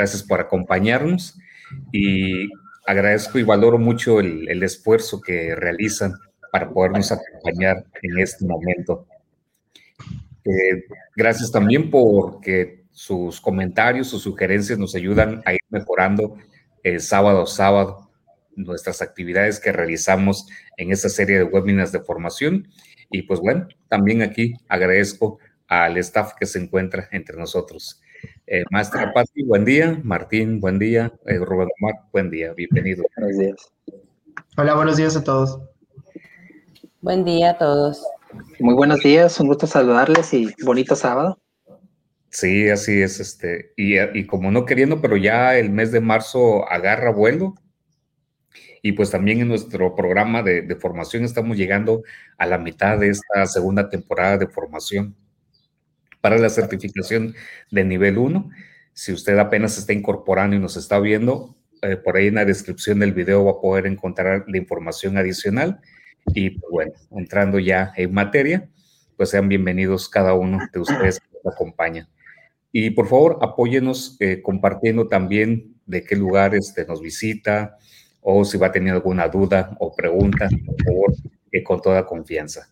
gracias por acompañarnos y agradezco y valoro mucho el, el, esfuerzo que realizan para podernos acompañar en este momento. Eh, gracias también porque sus comentarios, sus sugerencias nos ayudan a ir mejorando el sábado a sábado nuestras actividades que realizamos en esta serie de webinars de formación. Y pues bueno, también aquí agradezco al staff que se encuentra entre nosotros. Eh, Maestra Pati, buen día. Martín, buen día. Eh, Rubén Omar, buen día. Bienvenido. Buenos días. Hola, buenos días a todos. Buen día a todos. Muy buenos días, un gusto saludarles y bonito sábado. Sí, así es, este, y, y como no queriendo, pero ya el mes de marzo agarra vuelo, y pues también en nuestro programa de, de, formación estamos llegando a la mitad de esta segunda temporada de formación para la certificación de nivel 1. Si usted apenas está incorporando y nos está viendo, eh, por ahí en la descripción del video va a poder encontrar la información adicional. Y pues, bueno, entrando ya en materia, pues sean bienvenidos cada uno de ustedes que nos acompañan. Y por favor, apóyenos eh, compartiendo también de qué lugar este, nos visita, o si va a tener alguna duda o pregunta, por favor, eh, con toda confianza.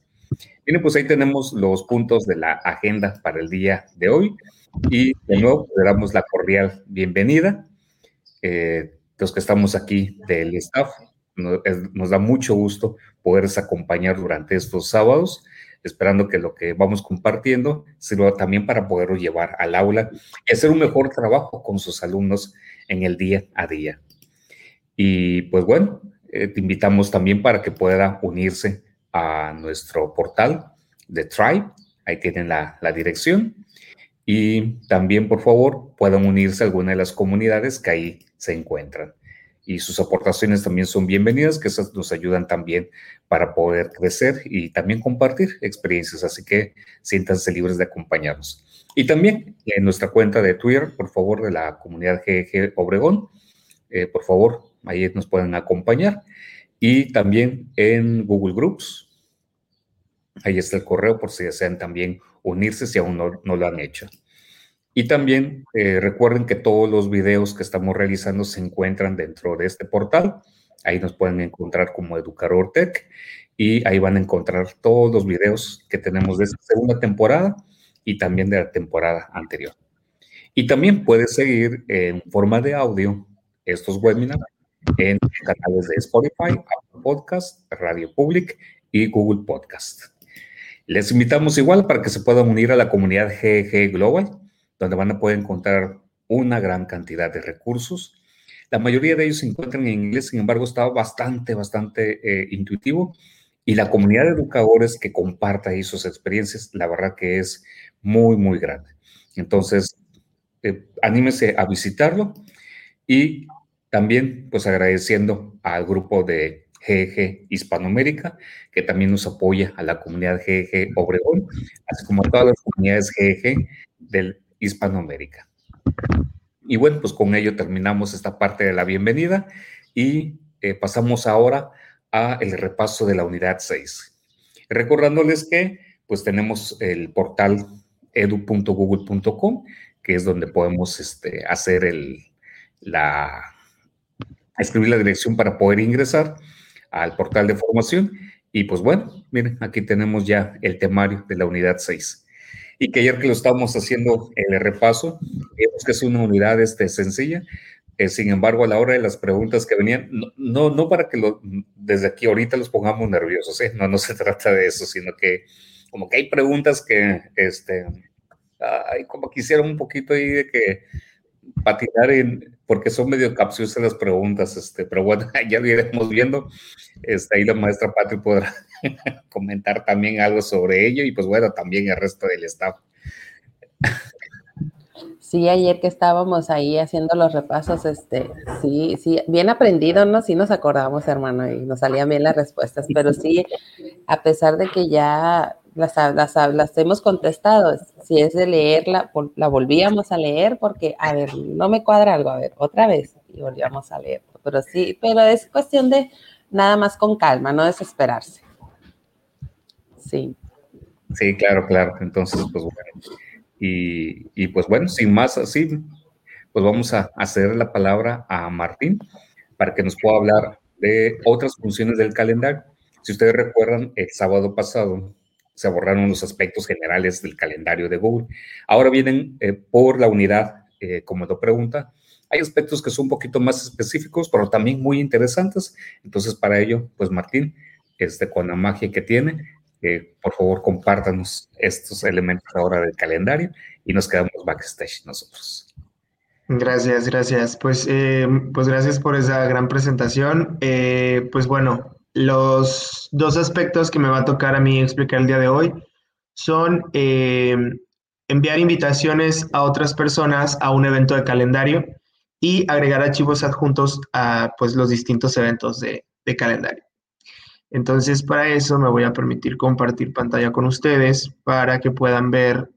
Bien, pues ahí tenemos los puntos de la agenda para el día de hoy y de nuevo le damos la cordial bienvenida. Eh, los que estamos aquí del staff, nos, da mucho gusto poderles acompañar durante estos sábados, esperando que lo que vamos compartiendo sirva también para poderlo llevar al aula y hacer un mejor trabajo con sus alumnos en el día a día. Y pues bueno, eh, te invitamos también para que pueda unirse a nuestro portal de Tribe. Ahí tienen la, la dirección. Y también, por favor, puedan unirse a alguna de las comunidades que ahí se encuentran. Y sus aportaciones también son bienvenidas, que esas nos ayudan también para poder crecer y también compartir experiencias. Así que siéntanse libres de acompañarnos. Y también en nuestra cuenta de Twitter, por favor, de la comunidad GG Obregón, eh, por favor, ahí nos pueden acompañar. Y también en Google Groups, ahí está el correo por si desean también unirse si aún no, lo han hecho. Y también eh, recuerden que todos los videos que estamos realizando se encuentran dentro de este portal. Ahí nos pueden encontrar como Educador Tech y ahí van a encontrar todos los videos que tenemos de esta segunda temporada y también de la temporada anterior. Y también puedes seguir en forma de audio estos webinars en canales de Spotify, Apple Podcast, Radio Public y Google Podcast. Les invitamos igual para que se puedan unir a la comunidad GG Global, donde van a poder encontrar una gran cantidad de recursos. La mayoría de ellos se encuentran en inglés, sin embargo, está bastante, bastante eh, intuitivo. Y la comunidad de educadores que comparta ahí sus experiencias, la verdad que es muy, muy grande. Entonces, eh, anímese a visitarlo y también, pues agradeciendo al grupo de GG Hispanoamérica, que también nos apoya a la comunidad GG Obregón, así como a todas las comunidades GG del Hispanoamérica. Y bueno, pues con ello terminamos esta parte de la bienvenida y eh, pasamos ahora a el repaso de la unidad 6. Recordándoles que pues tenemos el portal edu.google.com, que es donde podemos este, hacer el, la escribir la dirección para poder ingresar al portal de formación. Y pues bueno, miren, aquí tenemos ya el temario de la unidad 6. Y que ayer que lo estábamos haciendo el repaso, vimos que es una unidad este, sencilla. Eh, sin embargo, a la hora de las preguntas que venían, no, no, para que lo, desde aquí ahorita los pongamos nerviosos, ¿eh? no, no se trata de eso, sino que como que hay preguntas que, este, hay como quisieron un poquito ahí de que patinar en, porque son medio capciosas las preguntas, este, pero bueno, ya lo iremos viendo. Este, ahí la maestra Patri podrá comentar también algo sobre ello y pues bueno, también el resto del staff. Sí, ayer que estábamos ahí haciendo los repasos, este, sí, sí, bien aprendido, ¿no? Sí nos acordamos, hermano, y nos salían bien las respuestas, pero sí, a pesar de que ya las, las, las hemos contestado. Si es de leerla, la volvíamos a leer porque, a ver, no me cuadra algo, a ver, otra vez, y volvíamos a leer. Pero sí, pero es cuestión de nada más con calma, no desesperarse. Sí. Sí, claro, claro. Entonces, pues bueno. Y, pues bueno, sin más así, pues vamos a, hacer la palabra a Martín para que nos pueda hablar de otras funciones del calendario. Si ustedes recuerdan, el sábado pasado se borraron los aspectos generales del calendario de Google. Ahora vienen eh, por la unidad, eh, como lo pregunta. Hay aspectos que son un poquito más específicos, pero también muy interesantes. Entonces, para ello, pues Martín, este, con la magia que tiene, eh, por favor, compártanos estos elementos ahora del calendario y nos quedamos backstage nosotros. Gracias, gracias. Pues, pues gracias por esa gran presentación. Pues bueno, los dos aspectos que me va a tocar a mí explicar el día de hoy son enviar invitaciones a otras personas a un evento de calendario y agregar archivos adjuntos a pues, los distintos eventos de calendario. Entonces, para eso me voy a permitir compartir pantalla con ustedes para que puedan ver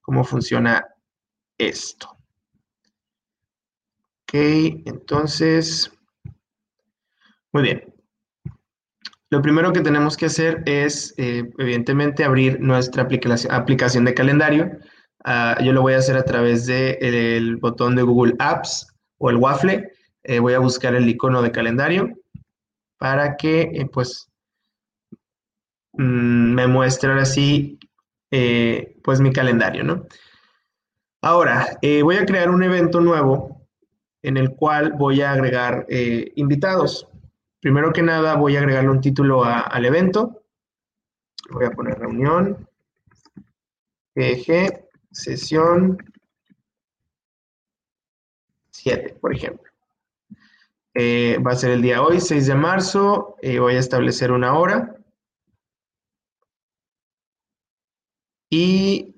cómo funciona esto. Ok, entonces, muy bien. Lo primero que tenemos que hacer es, eh, evidentemente, abrir nuestra aplicación, de calendario. Ah, yo lo voy a hacer a través del botón de Google Apps o el waffle. Eh, voy a buscar el icono de calendario para que eh, pues mm, me muestre ahora sí pues mi calendario, ¿no? Ahora, voy a crear un evento nuevo en el cual voy a agregar invitados. Primero que nada voy a agregarle un título al evento. Voy a poner reunión, eje, sesión 7, por ejemplo. Eh, va a ser el día hoy, 6 de marzo. Voy a establecer una hora. Y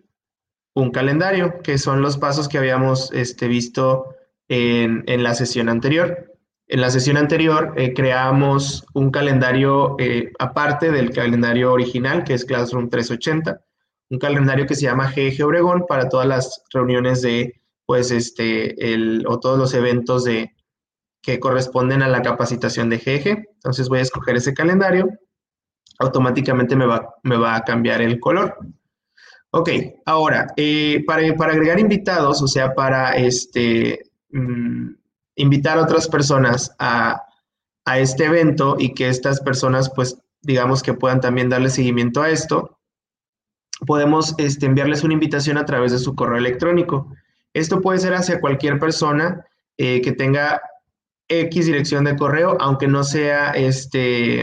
un calendario, que son los pasos que habíamos este, visto en, la sesión anterior. En la sesión anterior eh, creamos un calendario aparte del calendario original, que es Classroom 380, un calendario que se llama GG Obregón para todas las reuniones de, pues, este, el, o todos los eventos de, que corresponden a la capacitación de GG. Entonces voy a escoger ese calendario. Automáticamente me va, me va a cambiar el color. Ok, ahora, eh, para, agregar invitados, o sea, para este, mm, invitar a otras personas a, este evento y que estas personas, pues, digamos que puedan también darle seguimiento a esto, podemos este, enviarles una invitación a través de su correo electrónico. Esto puede ser hacia cualquier persona eh, que tenga X dirección de correo, aunque no sea este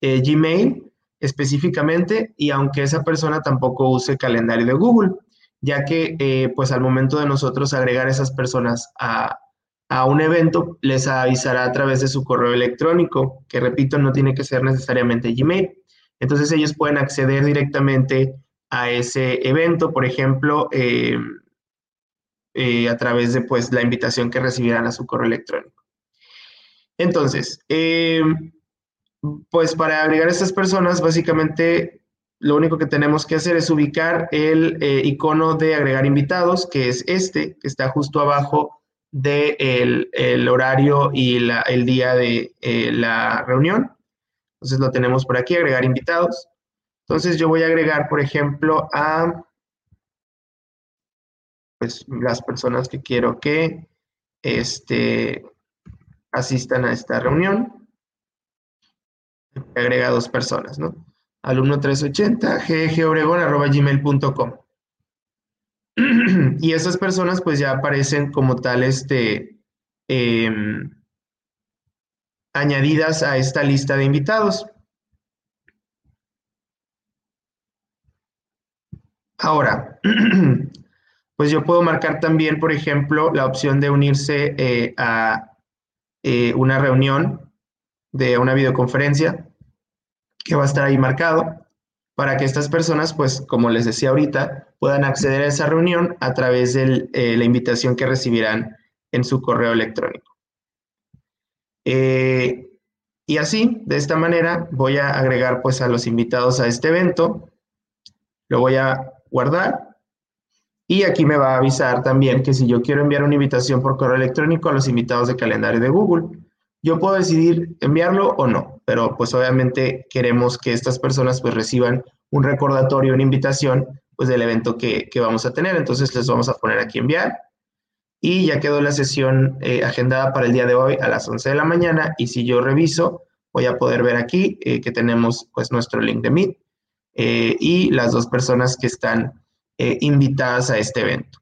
eh, Gmail específicamente y aunque esa persona tampoco use calendario de Google, ya que eh, pues al momento de nosotros agregar esas personas a, a un evento, les avisará a través de su correo electrónico, que repito, no tiene que ser necesariamente Gmail. Entonces ellos pueden acceder directamente a ese evento, por ejemplo, eh, a través de pues la invitación que recibirán a su correo electrónico. Entonces, eh, pues para agregar a estas personas, básicamente lo único que tenemos que hacer es ubicar el eh, icono de agregar invitados, que es este, que está justo abajo del el horario y el día de eh, la reunión. Entonces lo tenemos por aquí, agregar invitados. Entonces yo voy a agregar, por ejemplo, a pues, las personas que quiero que este, asistan a esta reunión. Agrega dos personas, ¿no? Alumno 380, ggobregón.gmail.com. y esas personas pues ya aparecen como tal este, em, añadidas a esta lista de invitados. Ahora, pues yo puedo marcar también, por ejemplo, la opción de unirse eh, a eh, una reunión de una videoconferencia que va a estar ahí marcado para que estas personas, pues como les decía ahorita, puedan acceder a esa reunión a través de eh, la invitación que recibirán en su correo electrónico. Eh, y así, de esta manera, voy a agregar pues a los invitados a este evento, lo voy a guardar y aquí me va a avisar también que si yo quiero enviar una invitación por correo electrónico a los invitados de calendario de Google, yo puedo decidir enviarlo o no. pero pues obviamente queremos que estas personas pues reciban un recordatorio, una invitación pues del evento que, vamos a tener. Entonces les vamos a poner aquí enviar y ya quedó la sesión eh, agendada para el día de hoy a las 11 de la mañana y si yo reviso voy a poder ver aquí eh, que tenemos pues nuestro link de Meet eh, y las dos personas que están invitadas a este evento.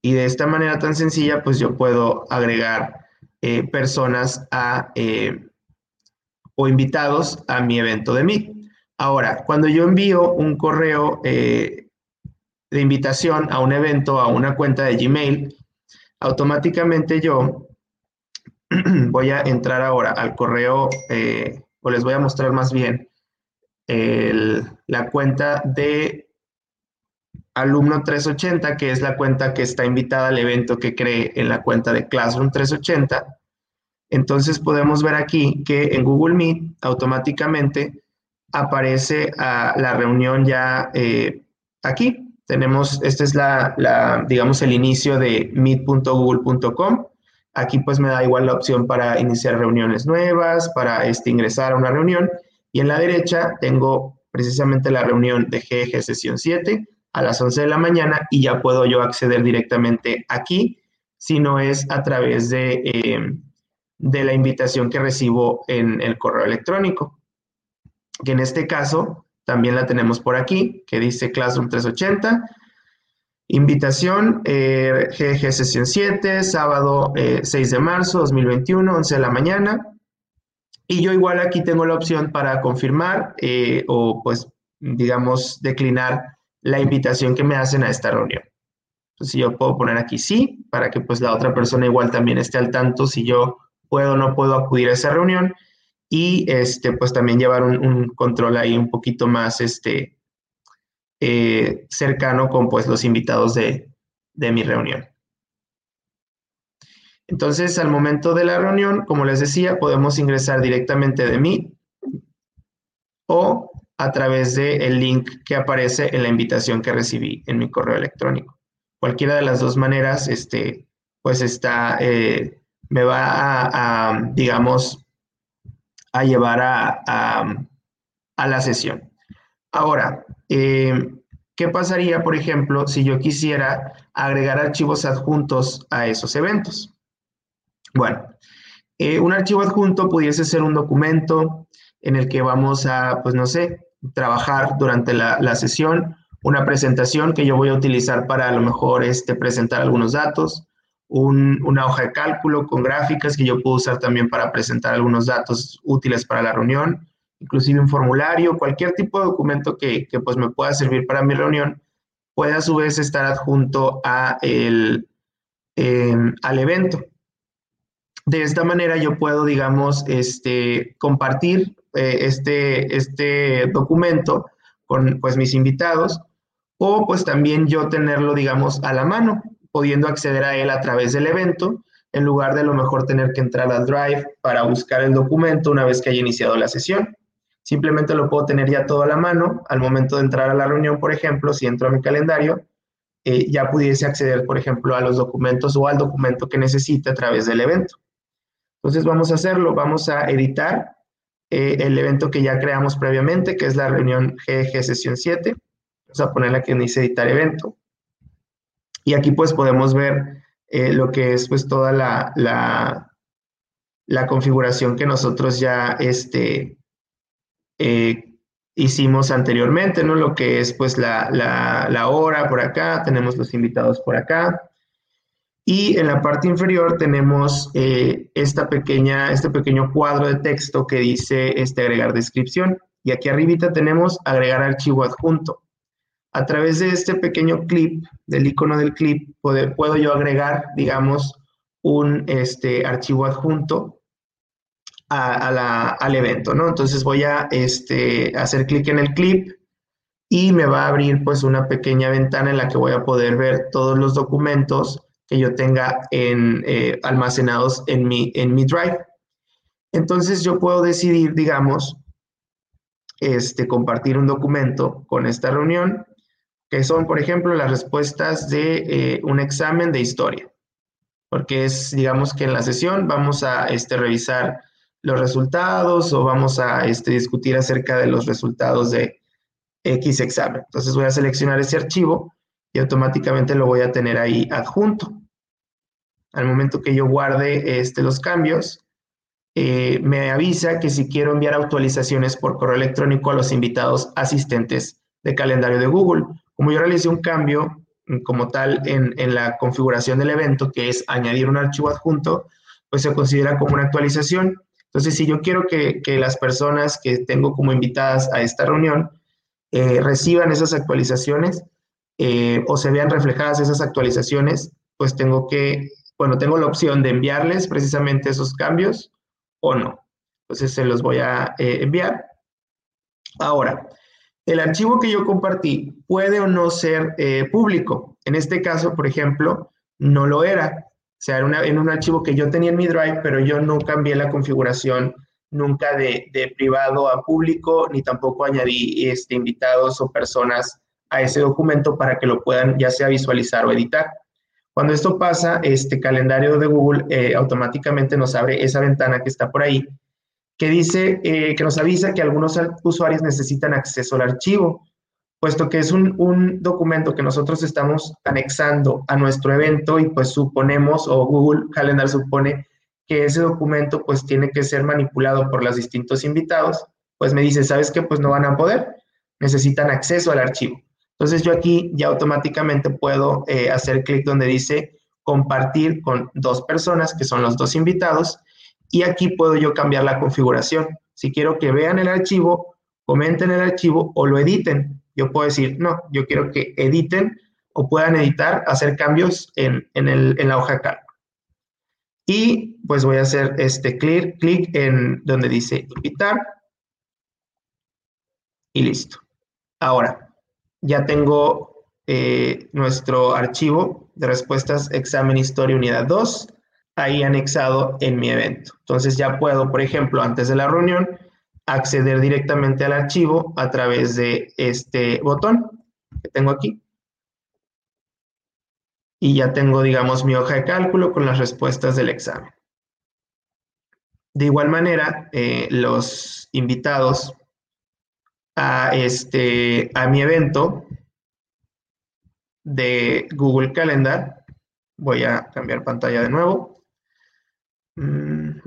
Y de esta manera tan sencilla, pues yo puedo agregar personas a, o invitados a mi evento de Meet. Ahora, cuando yo envío un correo eh, de invitación a un evento, a una cuenta de Gmail, automáticamente yo voy a entrar ahora al correo, eh, o les voy a mostrar más bien la cuenta de alumno 380, que es la cuenta que está invitada al evento que cree en la cuenta de Classroom 380. Entonces podemos ver aquí que en Google Meet automáticamente aparece a la reunión ya eh, aquí. Tenemos, este es la, digamos, el inicio de meet.google.com. Aquí pues me da igual la opción para iniciar reuniones nuevas, para este, ingresar a una reunión. Y en la derecha tengo precisamente la reunión de GG sesión 7 a las 11 de la mañana y ya puedo yo acceder directamente aquí, si no es a través de, eh, de la invitación que recibo en el correo electrónico que en este caso también la tenemos por aquí, que dice Classroom 380. Invitación, eh, GG Sesión 7, sábado 6 eh, de marzo 2021, 11 de la mañana. Y yo igual aquí tengo la opción para confirmar eh, o pues, digamos, declinar la invitación que me hacen a esta reunión. Entonces yo puedo poner aquí sí, para que pues la otra persona igual también esté al tanto si yo puedo o no puedo acudir a esa reunión y este, pues también llevar un, control ahí un poquito más este, eh, cercano con pues los invitados de, de mi reunión. Entonces, al momento de la reunión, como les decía, podemos ingresar directamente de mí o a través del link que aparece en la invitación que recibí en mi correo electrónico. Cualquiera de las dos maneras, este, pues está, eh, me va a, digamos, a llevar a, la sesión. Ahora, eh, ¿qué pasaría, por ejemplo, si yo quisiera agregar archivos adjuntos a esos eventos? Bueno, eh, un archivo adjunto pudiese ser un documento en el que vamos a, pues no sé, trabajar durante la, la sesión, una presentación que yo voy a utilizar para a lo mejor este, presentar algunos datos, una hoja de cálculo con gráficas que yo puedo usar también para presentar algunos datos útiles para la reunión, inclusive un formulario, cualquier tipo de documento que, pues me pueda servir para mi reunión, puede a su vez estar adjunto a el, em, al evento. De esta manera yo puedo, digamos, este, compartir eh, este, este documento con pues, mis invitados o pues también yo tenerlo, digamos, a la mano pudiendo acceder a él a través del evento, en lugar de lo mejor tener que entrar al Drive para buscar el documento una vez que haya iniciado la sesión. Simplemente lo puedo tener ya todo a la mano. Al momento de entrar a la reunión, por ejemplo, si entro a mi calendario, eh, ya pudiese acceder, por ejemplo, a los documentos o al documento que necesite a través del evento. Entonces vamos a hacerlo, vamos a editar eh, el evento que ya creamos previamente, que es la reunión GG sesión 7. Vamos a ponerle aquí en dice editar evento. Y aquí pues podemos ver eh, lo que es pues toda la, la, configuración que nosotros ya este, eh, hicimos anteriormente, ¿no? Lo que es pues la, la, hora por acá, tenemos los invitados por acá. Y en la parte inferior tenemos eh, esta pequeña, este pequeño cuadro de texto que dice este, agregar descripción. Y aquí arribita tenemos agregar archivo adjunto. A través de este pequeño clip, del icono del clip, puedo yo agregar, digamos, un este, archivo adjunto al evento, ¿no? Entonces voy a este, hacer clic en el clip y me va a abrir pues una pequeña ventana en la que voy a poder ver todos los documentos que yo tenga en, eh, almacenados en mi, en mi Drive. Entonces yo puedo decidir, digamos, este, compartir un documento con esta reunión que son, por ejemplo, las respuestas de eh, un examen de historia. porque es, digamos que en la sesión vamos a este, revisar los resultados o vamos a este, discutir acerca de los resultados de X examen. Entonces voy a seleccionar ese archivo y automáticamente lo voy a tener ahí adjunto. Al momento que yo guarde este, los cambios, eh, me avisa que si quiero enviar actualizaciones por correo electrónico a los invitados asistentes de calendario de Google. Como yo realicé un cambio mm, como tal en, la configuración del evento, que es añadir un archivo adjunto, pues se considera como una actualización. Entonces, si yo quiero que, las personas que tengo como invitadas a esta reunión eh, reciban esas actualizaciones eh, o se vean reflejadas esas actualizaciones, pues tengo que, bueno, tengo la opción de enviarles precisamente esos cambios o no. Entonces se los voy a eh, enviar. Ahora, el archivo que yo compartí puede o no ser eh, público. En este caso, por ejemplo, no lo era. O sea, era en un archivo que yo tenía en mi Drive, pero yo no cambié la configuración nunca de, privado a público, ni tampoco añadí este, invitados o personas a ese documento para que lo puedan ya sea visualizar o editar. Cuando esto pasa, este calendario de Google eh, automáticamente nos abre esa ventana que está por ahí, que dice, eh, que nos avisa que algunos usuarios necesitan acceso al archivo, puesto que es un, documento que nosotros estamos anexando a nuestro evento y pues suponemos, o Google Calendar supone que ese documento pues tiene que ser manipulado por los distintos invitados, pues me dice, ¿sabes qué? Pues no van a poder, necesitan acceso al archivo. Entonces yo aquí ya automáticamente puedo eh, hacer clic donde dice compartir con dos personas, que son los dos invitados, y aquí puedo yo cambiar la configuración. Si quiero que vean el archivo, comenten el archivo o lo editen, yo puedo decir, no, yo quiero que editen o puedan editar, hacer cambios en, la hoja cálculo. Y pues voy a hacer este clic, clic en donde dice invitar y listo. Ahora, ya tengo eh, nuestro archivo de respuestas examen historia unidad 2 ahí anexado en mi evento. Entonces ya puedo, por ejemplo, antes de la reunión, acceder directamente al archivo a través de este botón que tengo aquí. Y ya tengo, digamos, mi hoja de cálculo con las respuestas del examen. De igual manera, eh, los invitados a, este, a mi evento de Google Calendar. Voy a cambiar pantalla de nuevo. Mm,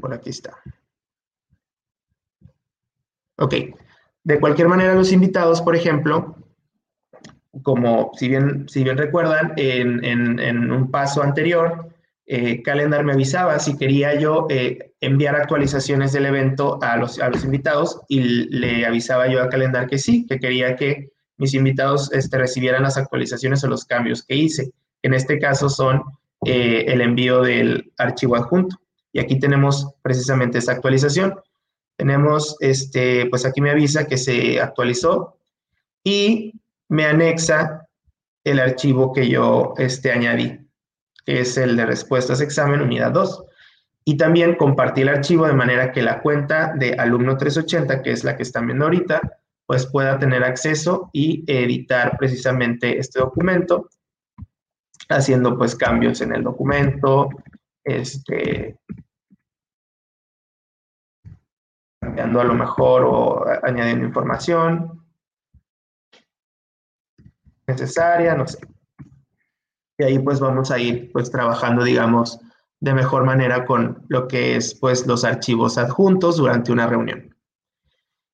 por aquí está. Ok. De cualquier manera, los invitados, por ejemplo, como si bien, si bien recuerdan, en, en un paso anterior, eh, Calendar me avisaba si quería yo eh, enviar actualizaciones del evento a los, a los invitados y le avisaba yo a Calendar que sí, que quería que mis invitados este, recibieran las actualizaciones o los cambios que hice. En este caso son eh, el envío del archivo adjunto. Y aquí tenemos precisamente esa actualización. Tenemos, este, pues aquí me avisa que se actualizó y me anexa el archivo que yo este, añadí es el de respuestas examen unidad 2. Y también compartí el archivo de manera que la cuenta de alumno 380, que es la que están viendo ahorita, pues pueda tener acceso y editar precisamente este documento, haciendo pues cambios en el documento, este, cambiando a lo mejor o añadiendo información necesaria, no sé. Y ahí pues vamos a ir pues trabajando, digamos, de mejor manera con lo que es pues los archivos adjuntos durante una reunión.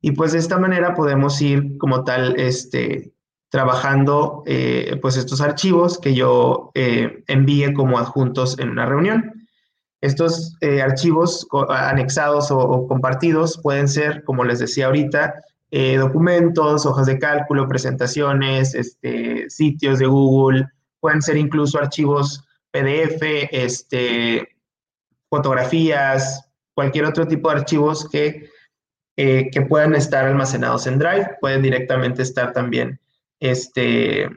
Y pues de esta manera podemos ir como tal este, trabajando eh, pues estos archivos que yo eh, envíe como adjuntos en una reunión. Estos eh, archivos anexados o, compartidos pueden ser, como les decía ahorita, documentos, hojas de cálculo, presentaciones, este, sitios de Google, pueden ser incluso archivos PDF, este, fotografías, cualquier otro tipo de archivos que, eh, que puedan estar almacenados en Drive, pueden directamente estar también este,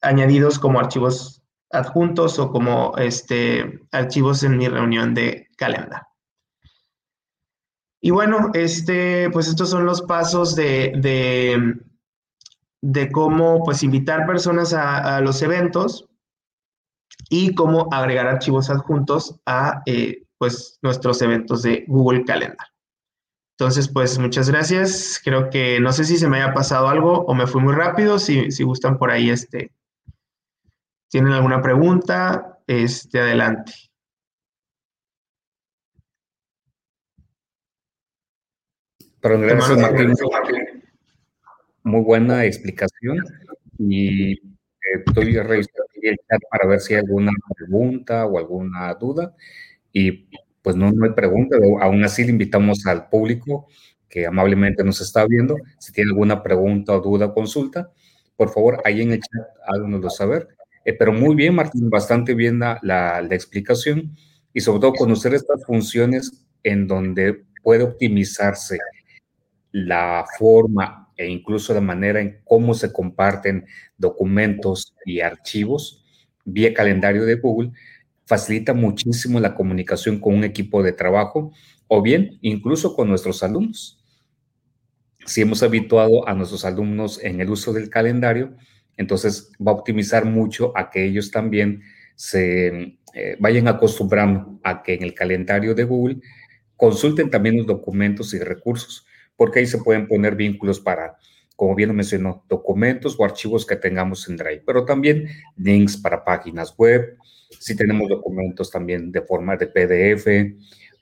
añadidos como archivos adjuntos o como este, archivos en mi reunión de calendar. Y bueno, este, pues estos son los pasos de, de cómo pues invitar personas a, los eventos y cómo agregar archivos adjuntos a eh, pues nuestros eventos de Google Calendar. Entonces, pues muchas gracias. Creo que no sé si se me haya pasado algo o me fui muy rápido. Si, si gustan por ahí, este, tienen alguna pregunta, este, adelante. Pero gracias, Martín. Muy buena explicación. Y eh, estoy revisando el chat para ver si hay alguna pregunta o alguna duda. Y pues no, no hay pregunta. Aún así le invitamos al público que amablemente nos está viendo. Si tiene alguna pregunta duda consulta, por favor, ahí en el chat háganoslo saber. Eh, pero muy bien, Martín, bastante bien la, la, la explicación y sobre todo conocer estas funciones en donde puede optimizarse la forma e incluso la manera en cómo se comparten documentos y archivos vía calendario de Google facilita muchísimo la comunicación con un equipo de trabajo o bien incluso con nuestros alumnos. Si hemos habituado a nuestros alumnos en el uso del calendario, entonces va a optimizar mucho a que ellos también se eh, vayan acostumbrando a que en el calendario de Google consulten también los documentos y recursos porque ahí se pueden poner vínculos para, como bien lo mencionó, documentos o archivos que tengamos en Drive, pero también links para páginas web, si tenemos documentos también de forma de PDF,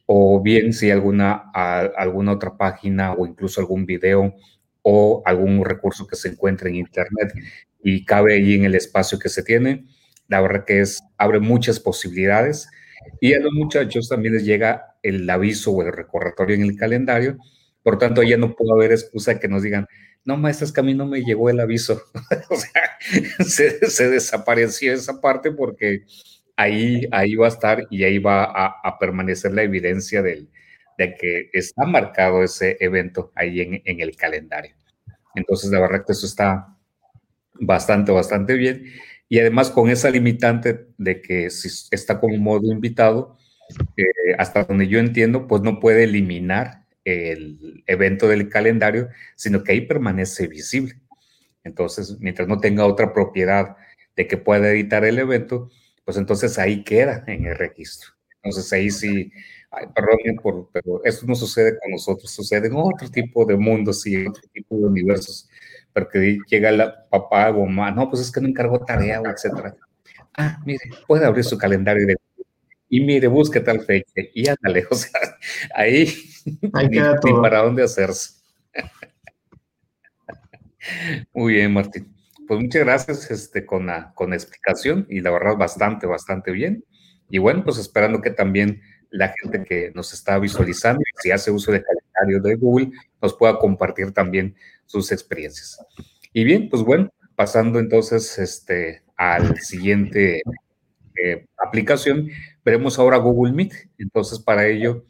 o bien si alguna, alguna otra página o incluso algún video o algún recurso que se encuentre en Internet y cabe ahí en el espacio que se tiene. La verdad que es, abre muchas posibilidades y a los muchachos también les llega el aviso o el recordatorio en el calendario por tanto, ya no puede haber excusa que nos digan, no, maestra, es que a mí no me llegó el aviso. o sea, se, desapareció esa parte porque ahí, ahí va a estar y ahí va a, permanecer la evidencia del, de que está marcado ese evento ahí en, en, el calendario. Entonces, la verdad que eso está bastante, bastante bien. Y además con esa limitante de que si está como modo invitado, eh, hasta donde yo entiendo, pues no puede eliminar el evento del calendario, sino que ahí permanece visible. Entonces, mientras no tenga otra propiedad de que pueda editar el evento, pues entonces ahí queda en el registro. Entonces ahí sí, perdón, por, pero eso no sucede con nosotros, sucede en otro tipo de mundos y otro tipo de universos, porque llega la papá o mamá, no, pues es que no encargó tarea o etcétera. Ah, mire, puede abrir su calendario de y mire, busque tal fecha y ándale, o sea, ahí, ahí queda todo. para dónde hacerse. Muy bien, Martín. Pues muchas gracias este, con, la, con explicación y la verdad bastante, bastante bien. Y bueno, pues esperando que también la gente que nos está visualizando, si hace uso del calendario de Google, nos pueda compartir también sus experiencias. Y bien, pues bueno, pasando entonces este, al siguiente eh, aplicación, veremos ahora Google Meet. Entonces, para ello,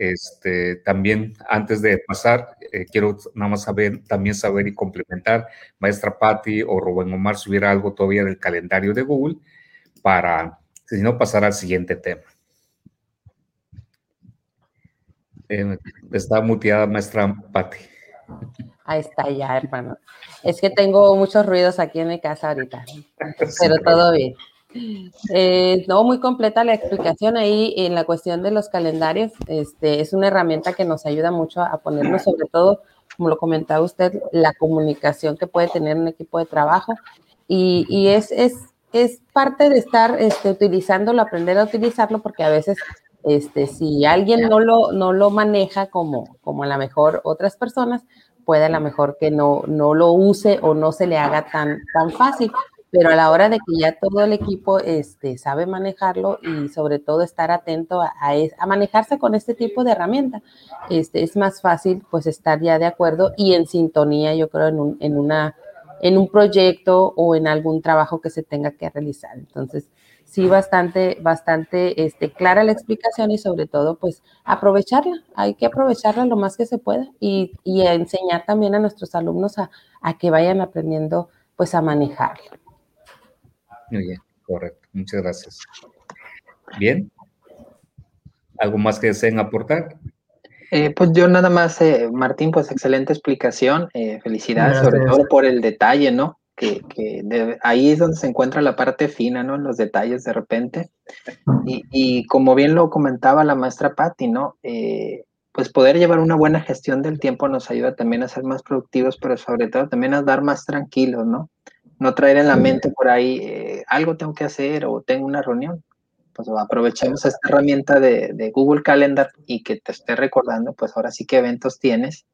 este, también antes de pasar, eh, quiero nada más saber, también saber y complementar, maestra Patti o Rubén Omar, si hubiera algo todavía del calendario de Google para, si no, pasar al siguiente tema. Eh, está muteada maestra Patti. Ahí está ya, hermano. Es que tengo muchos ruidos aquí en mi casa ahorita, pero todo bien. Eh, no, muy completa la explicación ahí en la cuestión de los calendarios. Este, es una herramienta que nos ayuda mucho a ponernos, sobre todo, como lo comentaba usted, la comunicación que puede tener un equipo de trabajo. Y, y es, es, es, parte de estar este, utilizándolo, aprender a utilizarlo, porque a veces, este, si alguien no lo, no lo maneja como, como a lo mejor otras personas, puede a lo mejor que no, no lo use o no se le haga tan, tan fácil pero a la hora de que ya todo el equipo este, sabe manejarlo y sobre todo estar atento a, a, manejarse con este tipo de herramienta, este, es más fácil pues estar ya de acuerdo y en sintonía, yo creo, en un, en una, en un proyecto o en algún trabajo que se tenga que realizar. Entonces, sí, bastante, bastante este, clara la explicación y sobre todo, pues aprovecharla. Hay que aprovecharla lo más que se pueda y, y enseñar también a nuestros alumnos a, a que vayan aprendiendo pues a manejarla. Muy bien, correcto. Muchas gracias. Bien. ¿Algo más que deseen aportar? Eh, pues yo nada más, eh, Martín, pues excelente explicación. Eh, felicidades, sobre todo por el detalle, ¿no? Que, ahí es donde se encuentra la parte fina, ¿no? En los detalles de repente. Y, y como bien lo comentaba la maestra Patti, ¿no? pues poder llevar una buena gestión del tiempo nos ayuda también a ser más productivos, pero sobre todo también a dar más tranquilos, ¿no? No traer en la mente por ahí, algo tengo que hacer o tengo una reunión pues aprovechemos esta herramienta de, Google Calendar y que te esté recordando, pues ahora sí qué eventos tienes.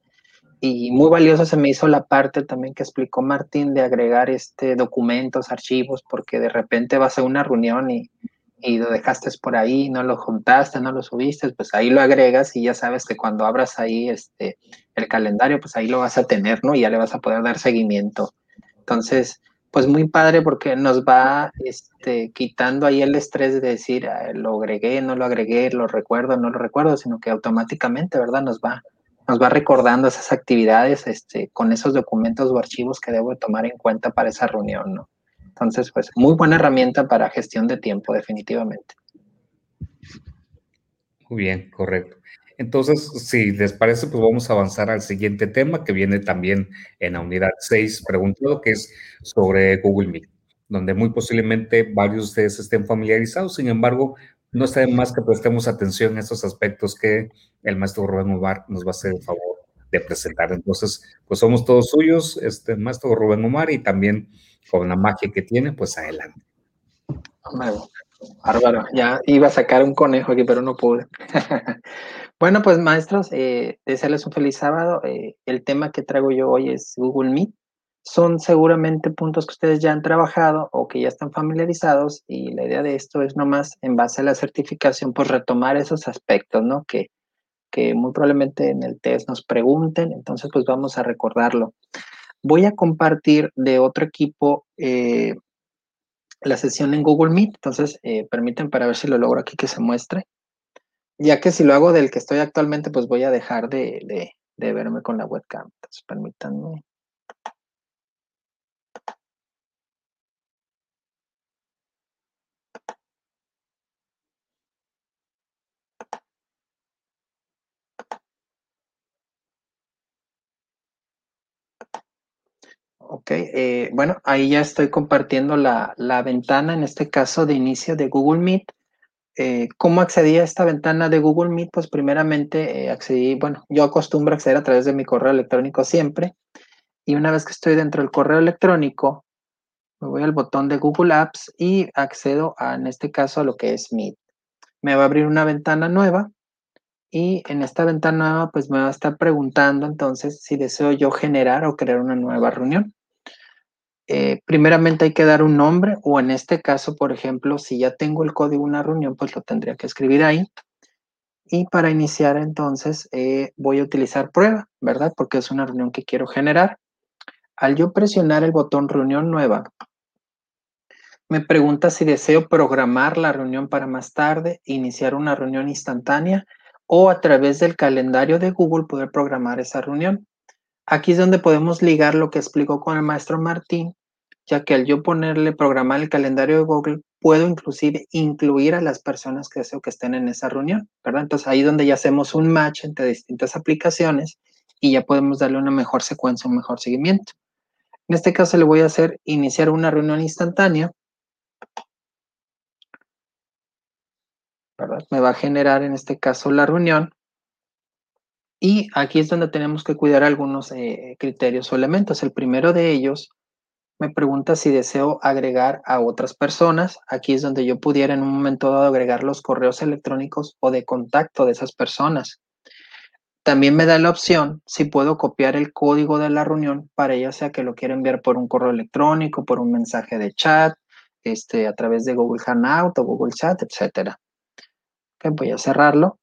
Y muy valioso se me hizo la parte también que explicó Martín de agregar este documentos, archivos, porque de repente vas a una reunión y, y lo dejaste por ahí, no lo juntaste, no lo subiste, pues ahí lo agregas y ya sabes que cuando abras ahí este, el calendario, pues ahí lo vas a tener, ¿no? Y ya le vas a poder dar seguimiento. Entonces, pues muy padre porque nos va este, quitando ahí el estrés de decir, lo agregué, no lo agregué, lo recuerdo, no lo recuerdo, sino que automáticamente, ¿verdad? Nos va, nos va recordando esas actividades este, con esos documentos o archivos que debo tomar en cuenta para esa reunión, ¿no? Entonces, pues muy buena herramienta para gestión de tiempo, definitivamente. Muy bien, correcto. Entonces, si les parece, pues vamos a avanzar al siguiente tema que viene también en la unidad 6 preguntado, que es sobre Google Meet, donde muy posiblemente varios de ustedes estén familiarizados, sin embargo, no está de más que prestemos atención a estos aspectos que el maestro Rubén Omar nos va a hacer el favor de presentar. Entonces, pues somos todos suyos, este maestro Rubén Omar, y también con la magia que tiene, pues adelante. Bárbaro, ya iba a sacar un conejo aquí, pero no pude. Bueno, pues maestros, eh, desearles un feliz sábado. Eh, el tema que traigo yo hoy es Google Meet. Son seguramente puntos que ustedes ya han trabajado o que ya están familiarizados y la idea de esto es nomás en base a la certificación, pues retomar esos aspectos, ¿no? Que, que muy probablemente en el test nos pregunten, entonces pues vamos a recordarlo. Voy a compartir de otro equipo eh, la sesión en Google Meet, entonces eh, permiten para ver si lo logro aquí que se muestre ya que si lo hago del que estoy actualmente, pues voy a dejar de, verme con la webcam. Entonces, permítanme. Ok, eh, bueno, ahí ya estoy compartiendo la, la, ventana, en este caso de inicio de Google Meet. Eh, ¿Cómo accedí a esta ventana de Google Meet? Pues primeramente eh, accedí, bueno, yo acostumbro acceder a través de mi correo electrónico siempre. Y una vez que estoy dentro del correo electrónico, me voy al botón de Google Apps y accedo a, en este caso, a lo que es Meet. Me va a abrir una ventana nueva y en esta ventana nueva, pues me va a estar preguntando entonces si deseo yo generar o crear una nueva reunión. Eh, primeramente hay que dar un nombre o en este caso, por ejemplo, si ya tengo el código de una reunión, pues lo tendría que escribir ahí. Y para iniciar entonces eh, voy a utilizar prueba, ¿verdad? Porque es una reunión que quiero generar. Al yo presionar el botón reunión nueva, me pregunta si deseo programar la reunión para más tarde, iniciar una reunión instantánea o a través del calendario de Google poder programar esa reunión. Aquí es donde podemos ligar lo que explicó con el maestro Martín, ya que al yo ponerle programar el calendario de Google, puedo inclusive incluir a las personas que deseo que estén en esa reunión, ¿verdad? Entonces ahí donde ya hacemos un match entre distintas aplicaciones y ya podemos darle una mejor secuencia, un mejor seguimiento. En este caso le voy a hacer iniciar una reunión instantánea. ¿verdad? Me va a generar en este caso la reunión y aquí es donde tenemos que cuidar algunos eh, criterios o elementos. El primero de ellos me pregunta si deseo agregar a otras personas. Aquí es donde yo pudiera en un momento dado agregar los correos electrónicos o de contacto de esas personas. También me da la opción si puedo copiar el código de la reunión para ya sea que lo quiera enviar por un correo electrónico, por un mensaje de chat, este, a través de Google Hangout o Google Chat, etc. voy a cerrarlo.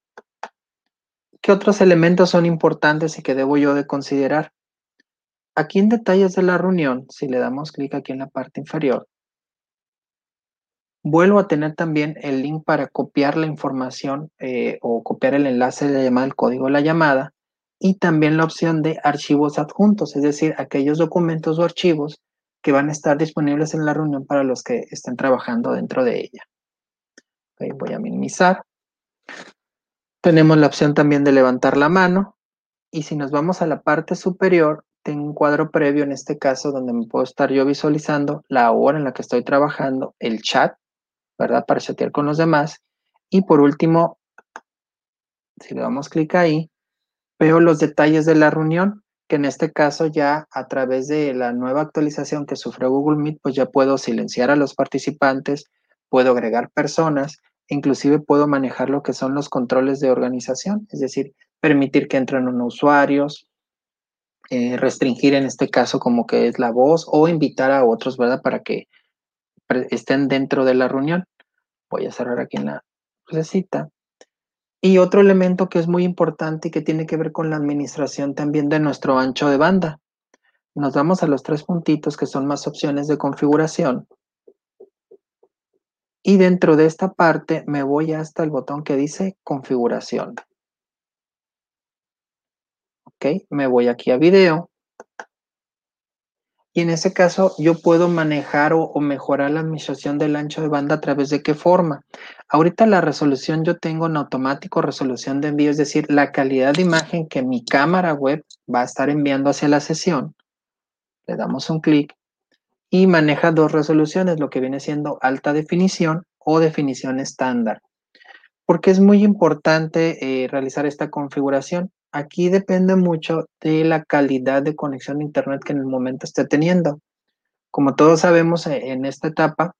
¿Qué otros elementos son importantes y que debo yo de considerar? Aquí en detalles de la reunión, si le damos clic aquí en la parte inferior, vuelvo a tener también el link para copiar la información eh, o copiar el enlace de la llamada, el código de la llamada, y también la opción de archivos adjuntos, es decir, aquellos documentos o archivos que van a estar disponibles en la reunión para los que estén trabajando dentro de ella. voy a minimizar. Tenemos la opción también de levantar la mano. Y si nos vamos a la parte superior, tengo un cuadro previo en este caso donde me puedo estar yo visualizando la hora en la que estoy trabajando, el chat, ¿verdad? Para chatear con los demás. Y por último, si le damos clic ahí, veo los detalles de la reunión, que en este caso ya a través de la nueva actualización que sufrió Google Meet, pues ya puedo silenciar a los participantes, puedo agregar personas, inclusive puedo manejar lo que son los controles de organización, es decir, permitir que entren unos usuarios, eh, restringir en este caso como que es la voz o invitar a otros, ¿verdad? Para que estén dentro de la reunión. Voy a cerrar aquí en la cita. Y otro elemento que es muy importante y que tiene que ver con la administración también de nuestro ancho de banda. Nos vamos a los tres puntitos que son más opciones de configuración. Y dentro de esta parte me voy hasta el botón que dice configuración. Ok, me voy aquí a video. Y en ese caso yo puedo manejar o, mejorar la administración del ancho de banda a través de qué forma. Ahorita la resolución yo tengo en automático resolución de envío, es decir, la calidad de imagen que mi cámara web va a estar enviando hacia la sesión. Le damos un clic y maneja dos resoluciones, lo que viene siendo alta definición o definición estándar. Porque es muy importante eh, realizar esta configuración. Aquí depende mucho de la calidad de conexión a Internet que en el momento esté teniendo. Como todos sabemos, e, en esta etapa,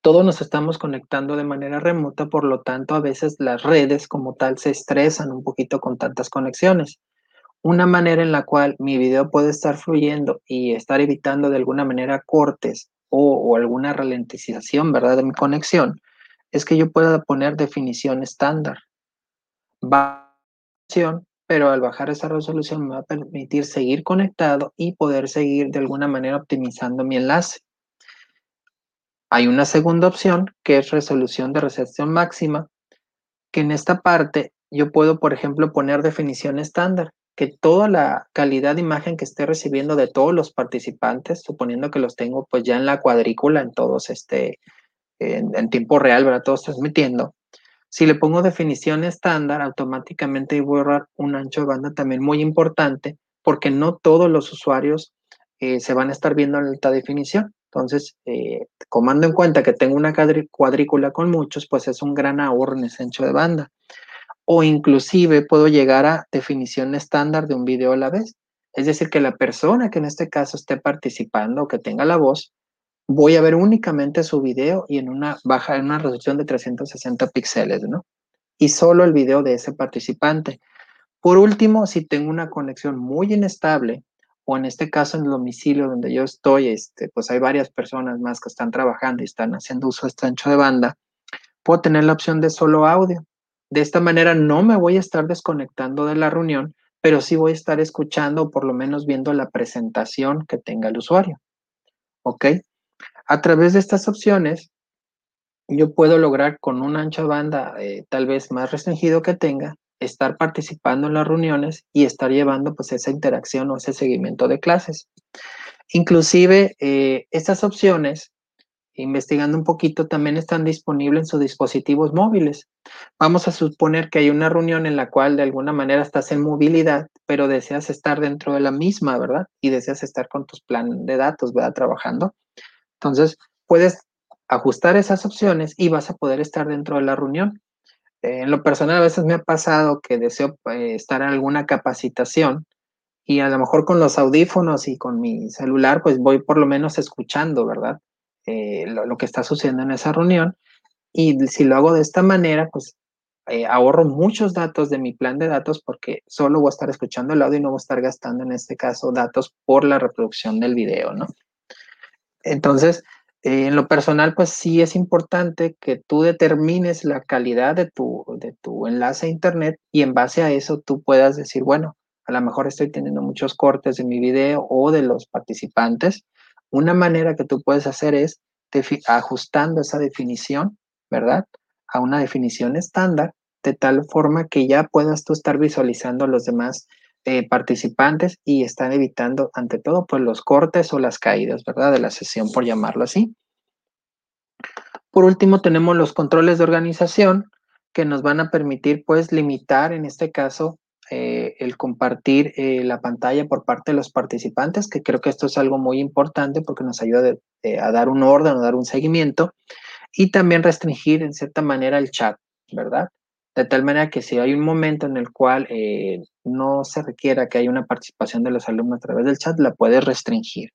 todos nos estamos conectando de manera remota, por lo tanto, a veces las redes como tal se estresan un poquito con tantas conexiones. Una manera en la cual mi video puede estar fluyendo y estar evitando de alguna manera cortes o, alguna ralentización, ¿verdad?, de mi conexión, es que yo pueda poner definición estándar. Pero al bajar esa resolución me va a permitir seguir conectado y poder seguir de alguna manera optimizando mi enlace. Hay una segunda opción que es resolución de recepción máxima, que en esta parte yo puedo, por ejemplo, poner definición estándar, que toda la calidad de imagen que esté recibiendo de todos los participantes, suponiendo que los tengo pues ya en la cuadrícula, en todos este, en, tiempo real, ¿verdad? Todos transmitiendo, si le pongo definición estándar, automáticamente voy a borrar un ancho de banda también muy importante, porque no todos los usuarios eh, se van a estar viendo en alta definición. Entonces, eh, comando en cuenta que tengo una cuadrícula con muchos, pues es un gran ahorro en ese ancho de banda. O inclusive puedo llegar a definición estándar de un video a la vez. Es decir, que la persona que en este caso esté participando o que tenga la voz, voy a ver únicamente su video y en una baja, en una resolución de 360 píxeles, ¿no? Y solo el video de ese participante. Por último, si tengo una conexión muy inestable, o en este caso en el domicilio donde yo estoy, este, pues hay varias personas más que están trabajando y están haciendo uso de este ancho de banda, puedo tener la opción de solo audio. De esta manera no me voy a estar desconectando de la reunión, pero sí voy a estar escuchando o por lo menos viendo la presentación que tenga el usuario. ¿Ok? A través de estas opciones, yo puedo lograr con un ancho de banda eh, tal vez más restringido que tenga, estar participando en las reuniones y estar llevando pues esa interacción o ese seguimiento de clases. Inclusive eh, estas opciones, investigando un poquito, también están disponibles en sus dispositivos móviles. Vamos a suponer que hay una reunión en la cual de alguna manera estás en movilidad, pero deseas estar dentro de la misma, ¿verdad? Y deseas estar con tus planes de datos, ¿verdad? Trabajando. Entonces, puedes ajustar esas opciones y vas a poder estar dentro de la reunión. en lo personal, a veces me ha pasado que deseo eh, estar en alguna capacitación y a lo mejor con los audífonos y con mi celular, pues voy por lo menos escuchando, ¿verdad? Eh, lo, que está sucediendo en esa reunión. Y si lo hago de esta manera, pues eh, ahorro muchos datos de mi plan de datos porque solo voy a estar escuchando el audio y no voy a estar gastando en este caso datos por la reproducción del video, ¿no? Entonces, eh, en lo personal, pues sí es importante que tú determines la calidad de tu, de tu enlace a Internet y en base a eso tú puedas decir, bueno, a lo mejor estoy teniendo muchos cortes de mi video o de los participantes. Una manera que tú puedes hacer es ajustando esa definición, ¿verdad? A una definición estándar, de tal forma que ya puedas tú estar visualizando a los demás eh, participantes y están evitando, ante todo, pues los cortes o las caídas, ¿verdad? De la sesión, por llamarlo así. Por último, tenemos los controles de organización, que nos van a permitir pues limitar en este caso eh, el compartir eh, la pantalla por parte de los participantes, que creo que esto es algo muy importante porque nos ayuda a dar un orden, a dar un seguimiento y también restringir en cierta manera el chat, ¿verdad? De tal manera que si hay un momento en el cual eh, no se requiera que haya una participación de los alumnos a través del chat, la puedes restringir.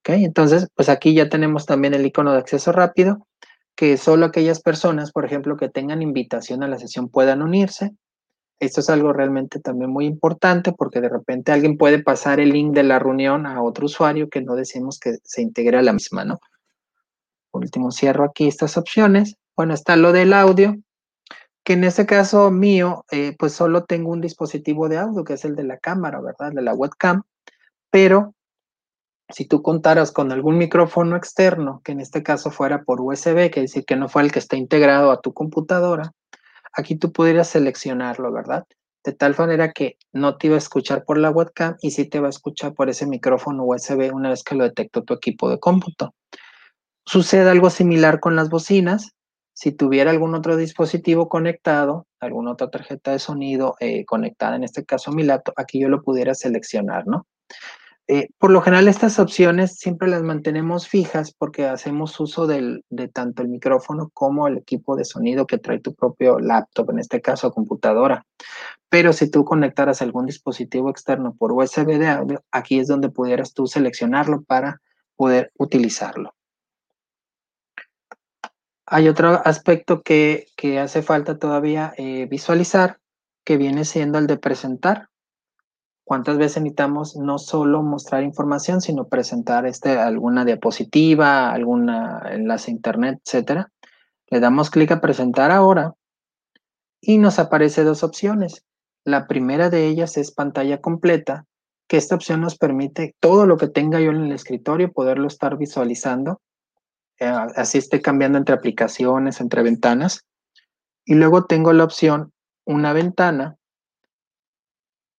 ¿Ok? Entonces, pues aquí ya tenemos también el icono de acceso rápido, que solo aquellas personas, por ejemplo, que tengan invitación a la sesión puedan unirse. Esto es algo realmente también muy importante porque de repente alguien puede pasar el link de la reunión a otro usuario que no decimos que se integre a la misma, ¿no? Por último, cierro aquí estas opciones. Bueno, está lo del audio, que en este caso mío, eh, pues solo tengo un dispositivo de audio, que es el de la cámara, ¿verdad? De la webcam, pero si tú contaras con algún micrófono externo, que en este caso fuera por USB, que decir que no fue el que está integrado a tu computadora, aquí tú pudieras seleccionarlo, ¿verdad? De tal manera que no te iba a escuchar por la webcam y sí te va a escuchar por ese micrófono USB una vez que lo detectó tu equipo de cómputo. Sucede algo similar con las bocinas. Si tuviera algún otro dispositivo conectado, alguna otra tarjeta de sonido eh, conectada, en este caso mi laptop, aquí yo lo pudiera seleccionar, ¿no? Eh, por lo general estas opciones siempre las mantenemos fijas porque hacemos uso de tanto el micrófono como el equipo de sonido que trae tu propio laptop, en este caso computadora. Pero si tú conectaras algún dispositivo externo por USB de audio, aquí es donde pudieras tú seleccionarlo para poder utilizarlo. Hay otro aspecto que, hace falta todavía eh, visualizar, que viene siendo el de presentar. ¿Cuántas veces necesitamos no solo mostrar información, sino presentar este, alguna diapositiva, algún enlace a internet, etcétera? Le damos clic a presentar ahora y nos aparece dos opciones. La primera de ellas es pantalla completa, que esta opción nos permite todo lo que tenga yo en el escritorio poderlo estar visualizando. Eh, así esté cambiando entre aplicaciones, entre ventanas. Y luego tengo la opción una ventana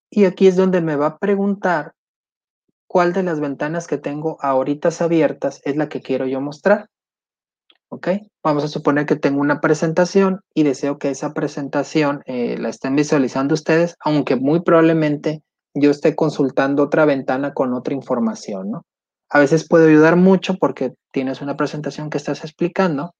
y aquí es donde me va a preguntar cuál de las ventanas que tengo ahorita abiertas es la que quiero yo mostrar. ¿Ok? Vamos a suponer que tengo una presentación y deseo que esa presentación eh, la estén visualizando ustedes, aunque muy probablemente yo esté consultando otra ventana con otra información, ¿no? A veces puede ayudar mucho porque tienes una presentación que estás explicando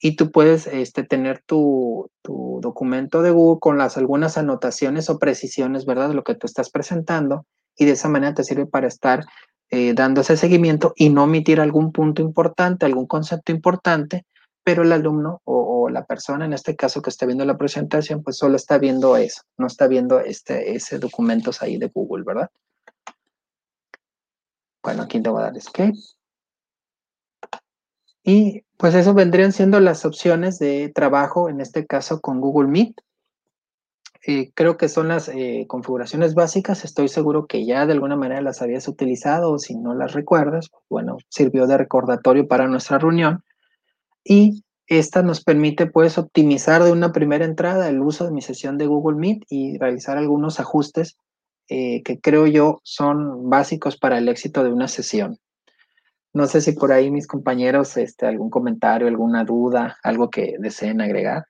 y tú puedes este, tener tu, documento de Google con las algunas anotaciones o precisiones, ¿verdad? De lo que tú estás presentando y de esa manera te sirve para estar eh, dando ese seguimiento y no omitir algún punto importante, algún concepto importante, pero el alumno o, la persona en este caso que está viendo la presentación, pues solo está viendo eso, no está viendo este, ese documentos ahí de Google, ¿verdad? Bueno, aquí te voy a dar escape. Y pues eso vendrían siendo las opciones de trabajo, en este caso con Google Meet. Eh, creo que son las eh, configuraciones básicas. Estoy seguro que ya de alguna manera las habías utilizado o si no las recuerdas, pues, bueno, sirvió de recordatorio para nuestra reunión. Y esta nos permite pues optimizar de una primera entrada el uso de mi sesión de Google Meet y realizar algunos ajustes eh, que creo yo son básicos para el éxito de una sesión. No sé si por ahí mis compañeros, este, algún comentario, alguna duda, algo que deseen agregar.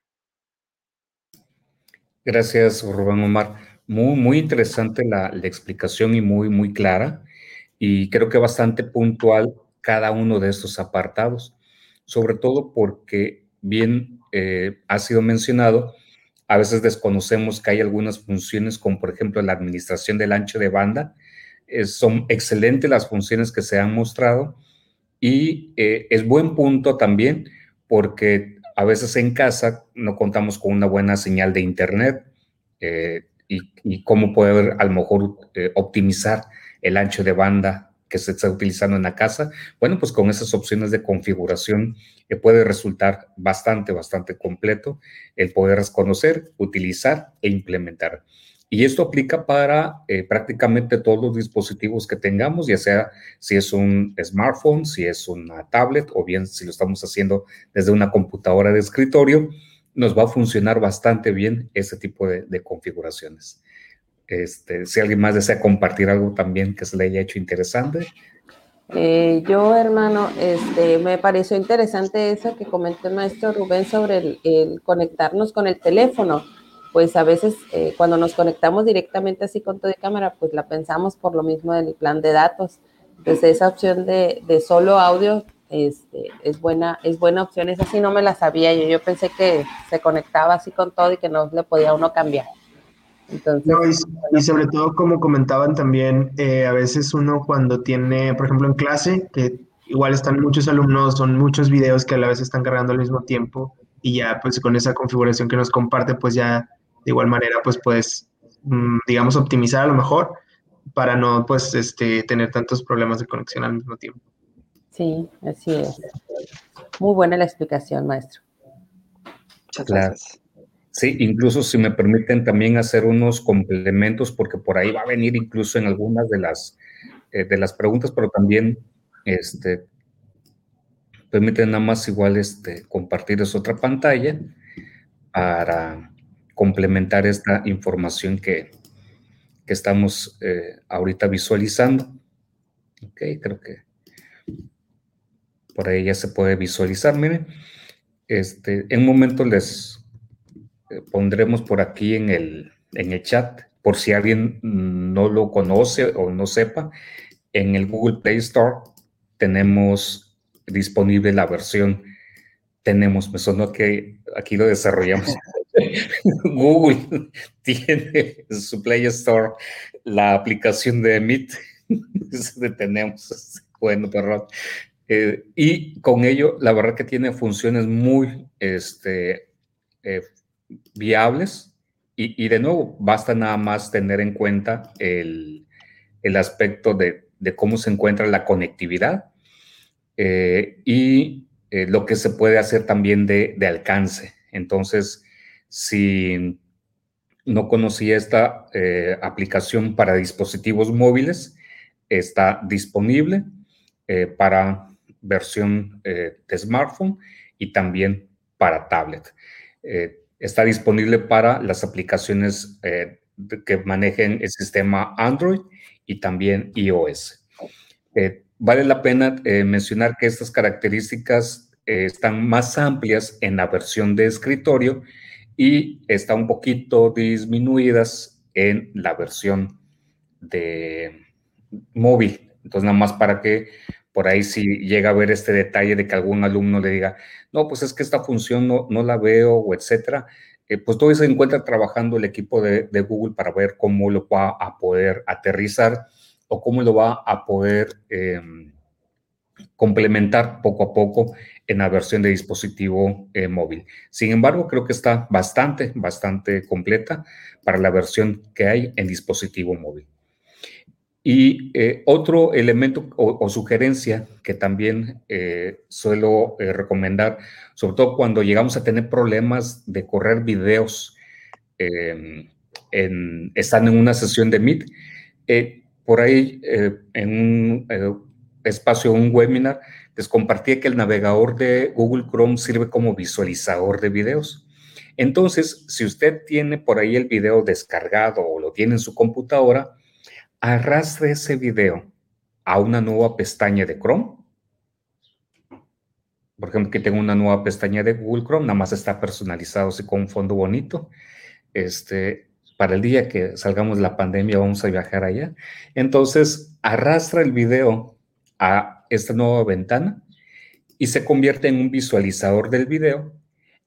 Gracias, Rubén Omar. Muy, muy interesante la, explicación y muy, muy clara. Y creo que bastante puntual cada uno de estos apartados, sobre todo porque bien eh, ha sido mencionado, a veces desconocemos que hay algunas funciones, como por ejemplo la administración del ancho de banda. Eh, son excelentes las funciones que se han mostrado, y eh, es buen punto también porque a veces en casa no contamos con una buena señal de internet eh, y, cómo poder a lo mejor eh, optimizar el ancho de banda que se está utilizando en la casa. Bueno, pues con esas opciones de configuración puede resultar bastante, bastante completo el poder reconocer, utilizar e implementar. Y esto aplica para eh, prácticamente todos los dispositivos que tengamos, ya sea si es un smartphone, si es una tablet o bien si lo estamos haciendo desde una computadora de escritorio, nos va a funcionar bastante bien ese tipo de, configuraciones. Este, si alguien más desea compartir algo también que se le haya hecho interesante. Eh, yo, hermano, este, me pareció interesante eso que comentó el maestro Rubén sobre el, conectarnos con el teléfono. Pues a veces eh, cuando nos conectamos directamente así con todo de cámara, pues la pensamos por lo mismo del plan de datos. Entonces esa opción de, de solo audio este, es, buena, es buena opción. Esa sí no me la sabía yo. Yo pensé que se conectaba así con todo y que no le podía uno cambiar. Entonces, y, sobre todo, como comentaban también, eh, a veces uno cuando tiene, por ejemplo, en clase, que igual están muchos alumnos, son muchos videos que a la vez están cargando al mismo tiempo y ya pues con esa configuración que nos comparte, pues ya de igual manera pues puedes, mm, digamos, optimizar a lo mejor para no pues este, tener tantos problemas de conexión al mismo tiempo. Sí, así es. Muy buena la explicación, maestro. Muchas gracias. Sí, incluso si me permiten también hacer unos complementos, porque por ahí va a venir incluso en algunas de las, eh, de las preguntas, pero también, este, permiten nada más igual este, compartir esa otra pantalla para complementar esta información que, que estamos eh, ahorita visualizando. Ok, creo que por ahí ya se puede visualizar. Miren, este, en un momento les eh, pondremos por aquí en el, en el chat, por si alguien no lo conoce o no sepa, en el Google Play Store tenemos disponible la versión, tenemos, me sonó que aquí lo desarrollamos. Google tiene en su Play Store la aplicación de Meet, tenemos, bueno, perdón, eh, y con ello, la verdad que tiene funciones muy este, eh, viables. Y, de nuevo, basta nada más tener en cuenta el, aspecto de, cómo se encuentra la conectividad eh, y lo que se puede hacer también de, de, alcance. Entonces, si no conocía esta aplicación para dispositivos móviles, está disponible para versión eh, de smartphone y también para tablet. Eh, está disponible para las aplicaciones eh, que manejen el sistema Android y también iOS. vale la pena mencionar que estas características están más amplias en la versión de escritorio y están un poquito disminuidas en la versión de móvil. Entonces, nada más para que por ahí si llega a ver este detalle de que algún alumno le diga, no, pues es que esta función no, no la veo o etcétera, eh, pues todo se encuentra trabajando el equipo de, Google para ver cómo lo va a poder aterrizar o cómo lo va a poder em, complementar poco a poco en la versión de dispositivo eh, móvil. Sin embargo, creo que está bastante, bastante completa para la versión que hay en dispositivo móvil. Y eh, otro elemento o, sugerencia que también eh, suelo recomendar, sobre todo cuando llegamos a tener problemas de correr videos, em, en, en una sesión de Meet, por ahí en un espacio, un webinar, les compartí que el navegador de Google Chrome sirve como visualizador de videos. Entonces, si usted tiene por ahí el video descargado o lo tiene en su computadora, arrastre ese video a una nueva pestaña de Chrome. Por ejemplo, que tengo una nueva pestaña de Google Chrome, nada más está personalizado así con un fondo bonito. Este, para el día que salgamos de la pandemia vamos a viajar allá. Entonces, arrastra el video a esta nueva ventana y se convierte en un visualizador del video.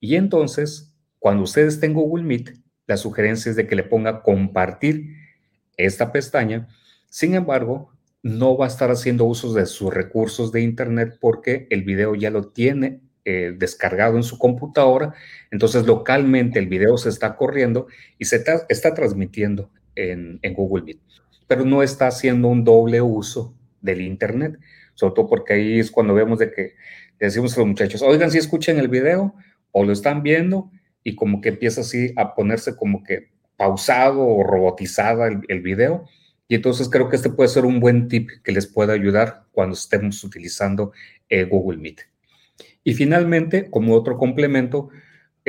Y entonces, cuando ustedes estén en Google Meet, la sugerencia es de que le ponga compartir esta pestaña. Sin embargo, no va a estar haciendo usos de sus recursos de Internet porque el video ya lo tiene eh, descargado en su computadora. Entonces, localmente el video se está corriendo y se está, transmitiendo en, Google Meet, pero no está haciendo un doble uso del Internet, sobre todo porque ahí es cuando vemos de que decimos a los muchachos, oigan, si escuchan el video o lo están viendo y como que empieza así a ponerse como que pausado o robotizada el, video. Y entonces creo que este puede ser un buen tip que les pueda ayudar cuando estemos utilizando eh, Google Meet. Y finalmente, como otro complemento,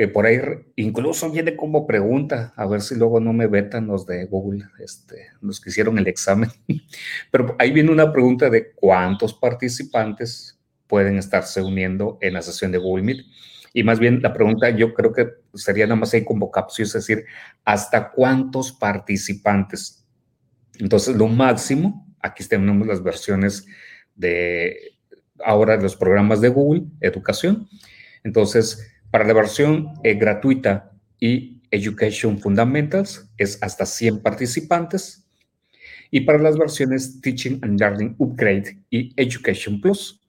eh, por ahí incluso viene como pregunta, a ver si luego no me vetan los de Google, este, los que hicieron el examen. Pero ahí viene una pregunta de cuántos participantes pueden estarse uniendo en la sesión de Google Meet. Y más bien la pregunta yo creo que sería nada más ahí como capciosa, es decir, ¿hasta cuántos participantes? Entonces, lo máximo, aquí tenemos las versiones de ahora los programas de Google Educación. Entonces, para la versión eh, gratuita y Education Fundamentals es hasta 100 participantes. Y para las versiones Teaching and Learning Upgrade y Education Plus,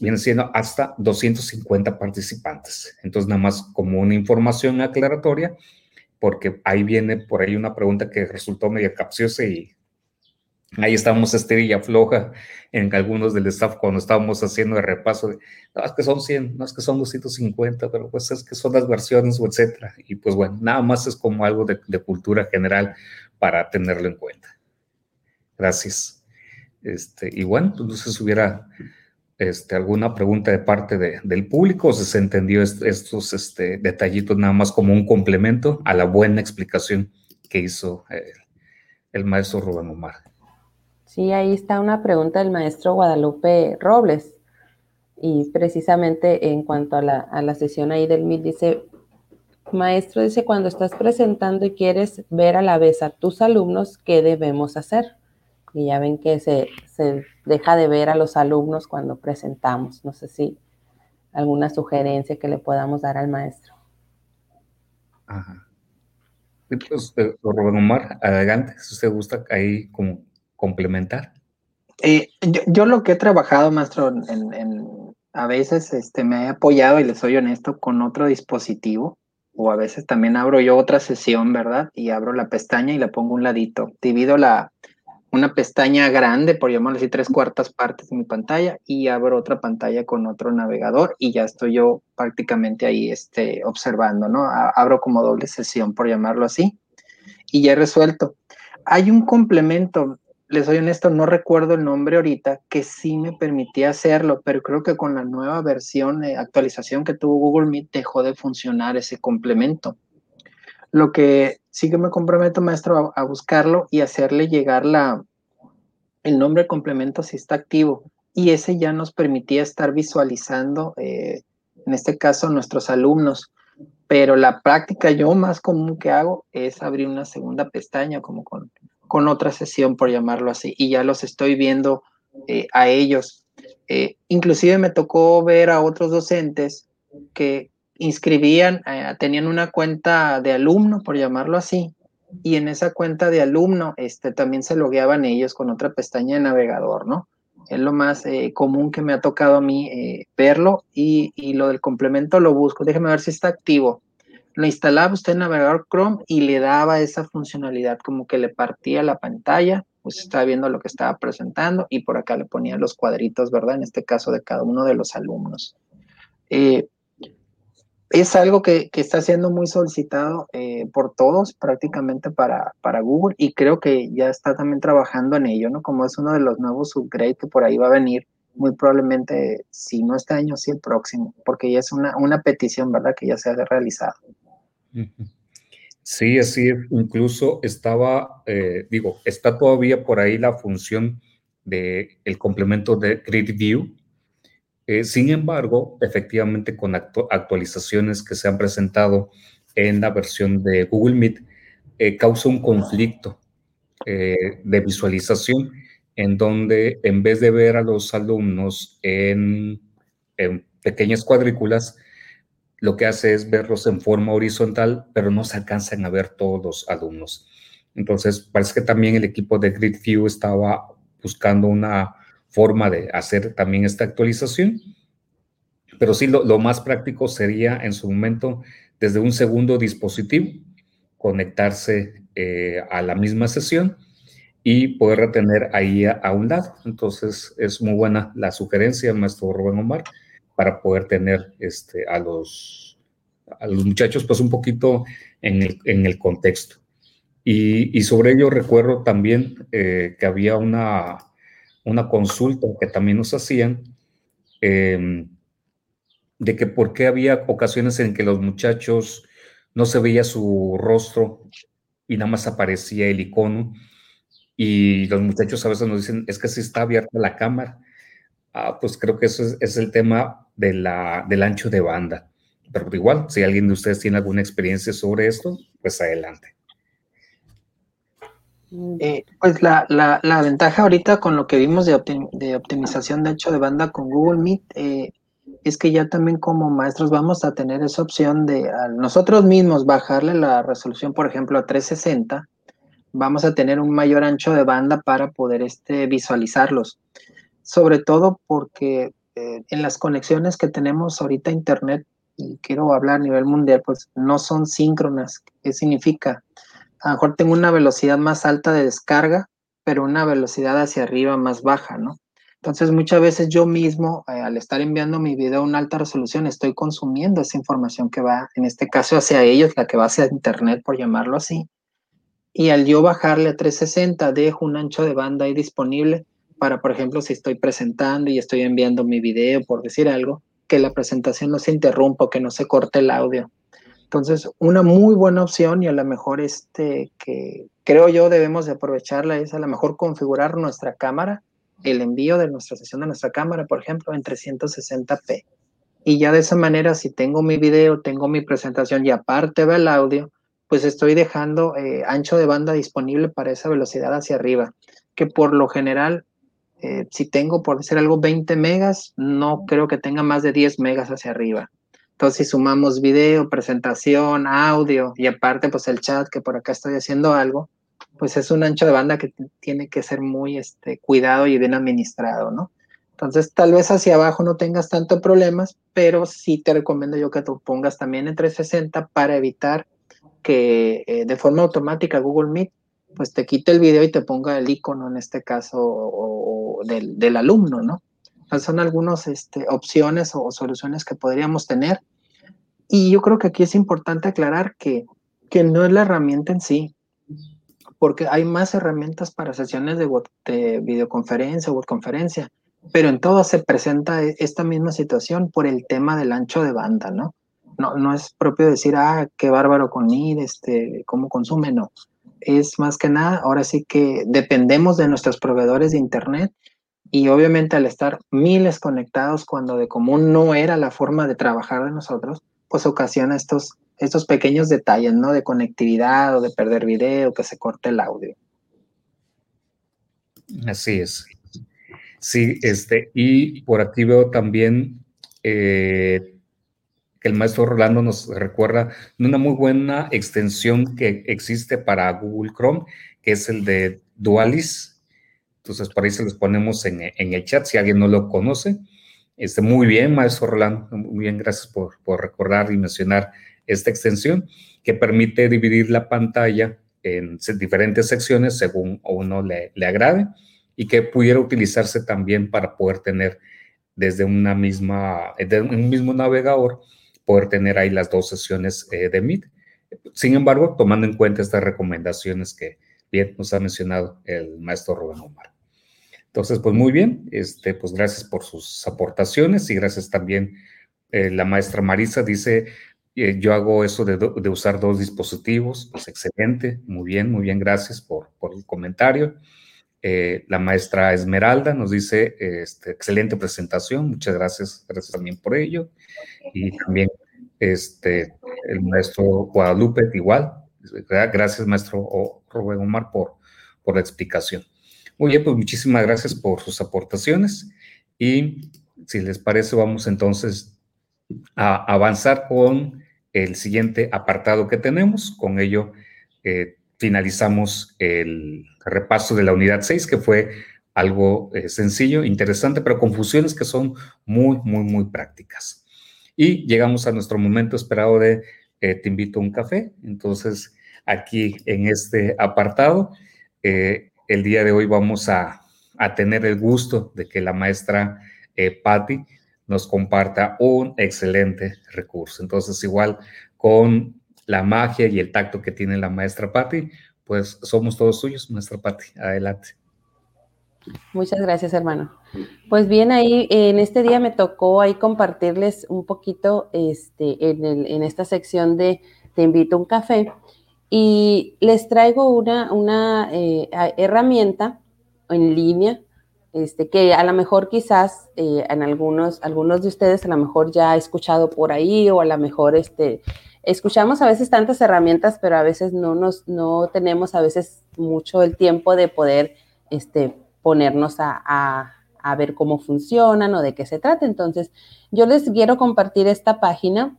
viene siendo hasta 250 participantes. Entonces, nada más como una información aclaratoria, porque ahí viene por ahí una pregunta que resultó medio capciosa y Ahí estábamos esterilla floja en algunos del staff cuando estábamos haciendo el repaso de, no, es que son 100, no es que son 250, pero pues es que son las versiones o etcétera. Y pues bueno, nada más es como algo de, cultura general para tenerlo en cuenta. Gracias. Este, y bueno, pues no sé si hubiera este, alguna pregunta de parte del público o si se entendió estos este, detallitos nada más como un complemento a la buena explicación que hizo el, el maestro Rubén Omar. Sí, ahí está una pregunta del maestro Guadalupe Robles. Y precisamente en cuanto a la, sesión ahí del MIT, dice, maestro, dice, cuando estás presentando y quieres ver a la vez a tus alumnos, ¿qué debemos hacer? Y ya ven que se, deja de ver a los alumnos cuando presentamos. No sé si alguna sugerencia que le podamos dar al maestro. Ajá. Pues, eh, Rubén Omar, adelante, si usted gusta, ahí como complementar? Eh, yo, lo que he trabajado, maestro, en, a veces este, me he apoyado, y les soy honesto, con otro dispositivo, o a veces también abro yo otra sesión, ¿verdad? Y abro la pestaña y la pongo un ladito. Divido la, una pestaña grande, por llamarlo así, tres cuartas partes de mi pantalla, y abro otra pantalla con otro navegador, y ya estoy yo prácticamente ahí este, observando, ¿no? Abro como doble sesión, por llamarlo así, y ya he resuelto. Hay un complemento, les soy honesto, no recuerdo el nombre ahorita, que sí me permitía hacerlo, pero creo que con la nueva versión, de actualización que tuvo Google Meet, dejó de funcionar ese complemento. Lo que sí que me comprometo, maestro, a, buscarlo y hacerle llegar la, el nombre complemento si está activo. Y ese ya nos permitía estar visualizando, eh, en este caso, nuestros alumnos. Pero la práctica yo más común que hago es abrir una segunda pestaña, como con con otra sesión, por llamarlo así, y ya los estoy viendo eh, a ellos. Eh, inclusive me tocó ver a otros docentes que inscribían, eh, tenían una cuenta de alumno, por llamarlo así, y en esa cuenta de alumno este, también se logueaban ellos con otra pestaña de navegador, ¿no? Es lo más común que me ha tocado a mí verlo y, y, lo del complemento lo busco. Déjeme ver si está activo lo instalaba usted en navegador Chrome y le daba esa funcionalidad como que le partía la pantalla, pues estaba viendo lo que estaba presentando y por acá le ponía los cuadritos, ¿verdad? En este caso de cada uno de los alumnos. Eh, es algo que, está siendo muy solicitado eh, por todos prácticamente para, para Google y creo que ya está también trabajando en ello, ¿no? Como es uno de los nuevos upgrades que por ahí va a venir, muy probablemente, si no este año, sí el próximo, porque ya es una, una petición, ¿verdad? Que ya se ha realizado. Sí, así Incluso estaba, eh, digo, está todavía por ahí la función de el complemento de Grid View. Eh, sin embargo, efectivamente, con actualizaciones que se han presentado en la versión de Google Meet, eh, causa un conflicto de visualización en donde en vez de ver a los alumnos en, en pequeñas cuadrículas, lo que hace es verlos en forma horizontal, pero no se alcanzan a ver todos los alumnos. Entonces, parece que también el equipo de GridView estaba buscando una forma de hacer también esta actualización. Pero sí, lo, más práctico sería en su momento, desde un segundo dispositivo, conectarse eh, a la misma sesión y poder retener ahí a, un lado. Entonces, es muy buena la sugerencia, maestro Rubén Omar para poder tener este, a, los, a los muchachos pues un poquito en el, en el contexto. Y, y, sobre ello recuerdo también eh, que había una, una consulta que también nos hacían em, de que por qué había ocasiones en que los muchachos no se veía su rostro y nada más aparecía el icono. Y los muchachos a veces nos dicen, es que si está abierta la cámara. Ah, pues creo que eso es, el tema de la, del ancho de banda. Pero igual, si alguien de ustedes tiene alguna experiencia sobre esto, pues adelante. Eh, pues la, la, ventaja ahorita con lo que vimos de, de, optimización de ancho de banda con Google Meet eh, es que ya también como maestros vamos a tener esa opción de nosotros mismos bajarle la resolución, por ejemplo, a 360, vamos a tener un mayor ancho de banda para poder este, visualizarlos. Sobre todo porque eh, en las conexiones que tenemos ahorita Internet, y quiero hablar a nivel mundial, pues no son síncronas. ¿Qué significa? A lo mejor tengo una velocidad más alta de descarga, pero una velocidad hacia arriba más baja, ¿no? Entonces, muchas veces yo mismo, eh, al estar enviando mi video a una alta resolución, estoy consumiendo esa información que va, en este caso, hacia ellos, la que va hacia Internet, por llamarlo así. Y al yo bajarle a 360, dejo un ancho de banda ahí disponible para, por ejemplo, si estoy presentando y estoy enviando mi video, por decir algo, que la presentación no se interrumpa, que no se corte el audio. Entonces, una muy buena opción y a lo mejor este que creo yo debemos de aprovecharla es a lo mejor configurar nuestra cámara el envío de nuestra sesión de nuestra cámara, por ejemplo, en 360p. Y ya de esa manera, si tengo mi video, tengo mi presentación y aparte va el audio, pues estoy dejando eh, ancho de banda disponible para esa velocidad hacia arriba, que por lo general, eh, si tengo, por decir algo, 20 megas, no creo que tenga más de 10 megas hacia arriba. Entonces, si sumamos video, presentación, audio y aparte, pues el chat, que por acá estoy haciendo algo, pues es un ancho de banda que tiene que ser muy este, cuidado y bien administrado, ¿no? Entonces, tal vez hacia abajo no tengas tanto problemas, pero sí te recomiendo yo que tú pongas también en 360 para evitar que eh, de forma automática Google Meet pues te quite el video y te ponga el icono en este caso del, alumno, ¿no? Son algunas este, opciones o, soluciones que podríamos tener. Y yo creo que aquí es importante aclarar que, que no es la herramienta en sí, porque hay más herramientas para sesiones de, videoconferencia o conferencia, pero en todo se presenta e, esta misma situación por el tema del ancho de banda, ¿no? No, no es propio decir, ah, qué bárbaro con ID, este, cómo consume, no. Es más que nada, ahora sí que dependemos de nuestros proveedores de Internet y obviamente al estar miles conectados cuando de común no era la forma de trabajar de nosotros, pues ocasiona estos estos pequeños detalles, ¿no? De conectividad o de perder video, que se corte el audio. Así es. Sí, este, y por aquí veo también eh, que el maestro Rolando nos recuerda una muy buena extensión que existe para Google Chrome, que es el de Dualis. Entonces, por ahí se los ponemos en, el chat si alguien no lo conoce. Este, muy bien, maestro Rolando, muy bien, gracias por, por recordar y mencionar esta extensión que permite dividir la pantalla en diferentes secciones según uno le, le agrade y que pudiera utilizarse también para poder tener desde una misma, de un mismo navegador, poder tener ahí las dos sesiones eh, de Meet. Sin embargo, tomando en cuenta estas recomendaciones que bien nos ha mencionado el maestro Rubén Omar. Entonces, pues muy bien, este, pues gracias por sus aportaciones y gracias también eh, la maestra Marisa dice, eh, yo hago eso de, usar dos dispositivos, pues excelente, muy bien, muy bien, gracias por, el comentario. Eh, la maestra Esmeralda nos dice, este, excelente presentación, muchas gracias, gracias también por ello. Y también este, el maestro Guadalupe, igual, gracias maestro Rubén Omar por, por la explicación. Muy bien, pues muchísimas gracias por sus aportaciones y si les parece vamos entonces a avanzar con el siguiente apartado que tenemos. Con ello eh, finalizamos el repaso de la unidad 6, que fue algo eh, sencillo, interesante, pero confusiones que son muy, muy, muy prácticas. Y llegamos a nuestro momento esperado de eh, Te invito a un café. Entonces, aquí en este apartado, el día de hoy vamos a, a, tener el gusto de que la maestra Patti nos comparta un excelente recurso. Entonces, igual con la magia y el tacto que tiene la maestra Patti, pues somos todos suyos, maestra Patti. Adelante. Muchas gracias, hermano. Pues bien, ahí en este día me tocó ahí compartirles un poquito este, en, en esta sección de Te invito a un café y les traigo una, una eh, herramienta en línea este, que a lo mejor quizás eh, en algunos, algunos de ustedes a lo mejor ya ha escuchado por ahí o a lo mejor este, escuchamos a veces tantas herramientas, pero a veces no, nos, no tenemos a veces mucho el tiempo de poder este, ponernos a, ver cómo funcionan o de qué se trata. Entonces, yo les quiero compartir esta página,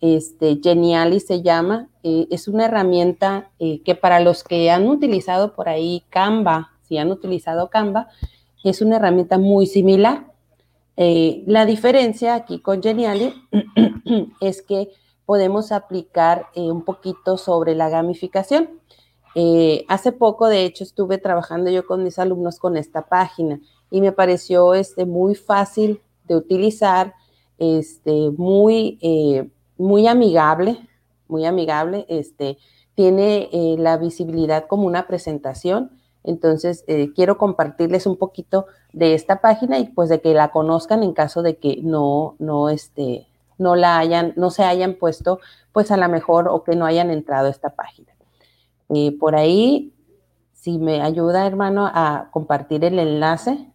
este, Geniali se llama, eh, es una herramienta eh, que para los que han utilizado por ahí Canva, si han utilizado Canva, es una herramienta muy similar. Eh, la diferencia aquí con Geniali es que podemos aplicar un poquito sobre la gamificación. Hace poco, de hecho, estuve trabajando yo con mis alumnos con esta página y me pareció este, muy fácil de utilizar, este, muy, muy amigable, muy amigable, este, tiene eh, la visibilidad como una presentación. Entonces, quiero compartirles un poquito de esta página y pues de que la conozcan en caso de que no, no, este, no la hayan, no se hayan puesto, pues a lo mejor o que no hayan entrado a esta página. Y por ahí, si me ayuda, hermano, a compartir el enlace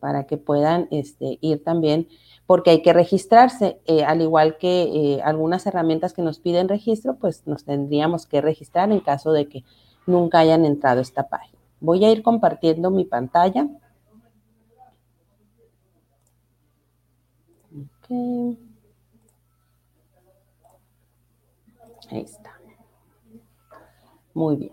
para que puedan este, ir también, porque hay que registrarse, eh, al igual que eh, algunas herramientas que nos piden registro, pues nos tendríamos que registrar en caso de que nunca hayan entrado a esta página. Voy a ir compartiendo mi pantalla. Ahí está. Muy bien.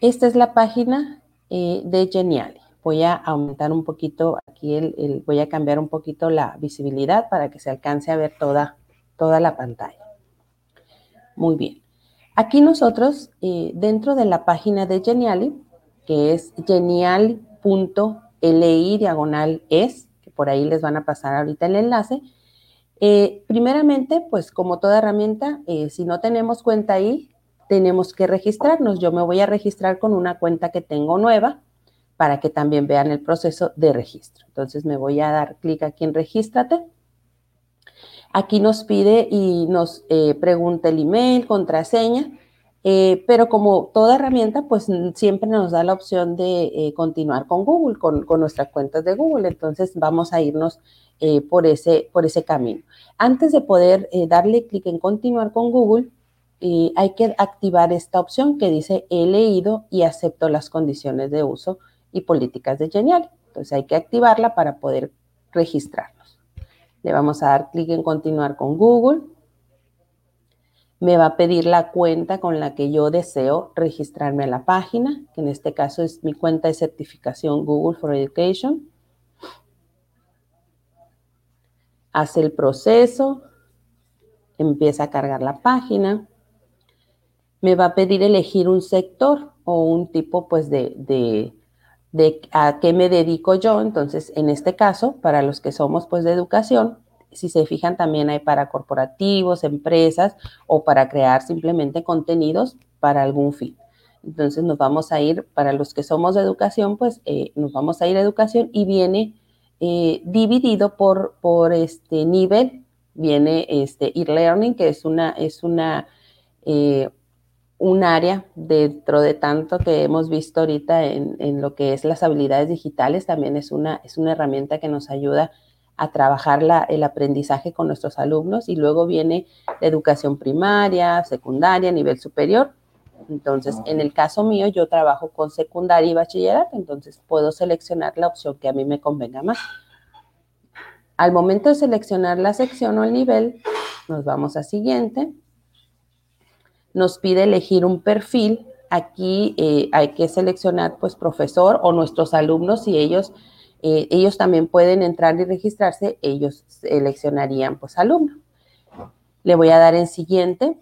Esta es la página eh, de Geniali. Voy a aumentar un poquito aquí, el, voy a cambiar un poquito la visibilidad para que se alcance a ver toda, toda la pantalla. Muy bien. Aquí nosotros, eh, dentro de la página de Geniali, que es geniali.li diagonal es, que por ahí les van a pasar ahorita el enlace, eh, primeramente, pues como toda herramienta, si no tenemos cuenta ahí, tenemos que registrarnos. Yo me voy a registrar con una cuenta que tengo nueva para que también vean el proceso de registro. Entonces me voy a dar clic aquí en regístrate. Aquí nos pide y nos eh, pregunta el email, contraseña, eh, pero como toda herramienta, pues siempre nos da la opción de eh, continuar con Google, con, con, nuestras cuentas de Google. Entonces vamos a irnos por, ese, por ese camino. Antes de poder darle clic en continuar con Google, hay que activar esta opción que dice he leído y acepto las condiciones de uso y políticas de Genial. Entonces hay que activarla para poder registrarnos. Le vamos a dar clic en continuar con Google. Me va a pedir la cuenta con la que yo deseo registrarme a la página, que en este caso es mi cuenta de certificación Google for Education. Hace el proceso, empieza a cargar la página me va a pedir elegir un sector o un tipo pues de, de, de, a qué me dedico yo. Entonces, en este caso, para los que somos pues de educación, si se fijan también hay para corporativos, empresas o para crear simplemente contenidos para algún fin. Entonces nos vamos a ir, para los que somos de educación, pues eh, nos vamos a ir a educación y viene eh, dividido por, por este nivel. Viene este e-learning, que es una, es una eh, un área dentro de tanto que hemos visto ahorita en, lo que es las habilidades digitales, también es una, es una herramienta que nos ayuda a trabajar el aprendizaje con nuestros alumnos y luego viene la educación primaria, secundaria, nivel superior. Entonces, en el caso mío, yo trabajo con secundaria y bachillerato, entonces puedo seleccionar la opción que a mí me convenga más. Al momento de seleccionar la sección o el nivel, nos vamos a siguiente nos pide elegir un perfil. Aquí eh, hay que seleccionar pues profesor o nuestros alumnos si ellos, eh, ellos también pueden entrar y registrarse, ellos seleccionarían pues alumno. Le voy a dar en siguiente.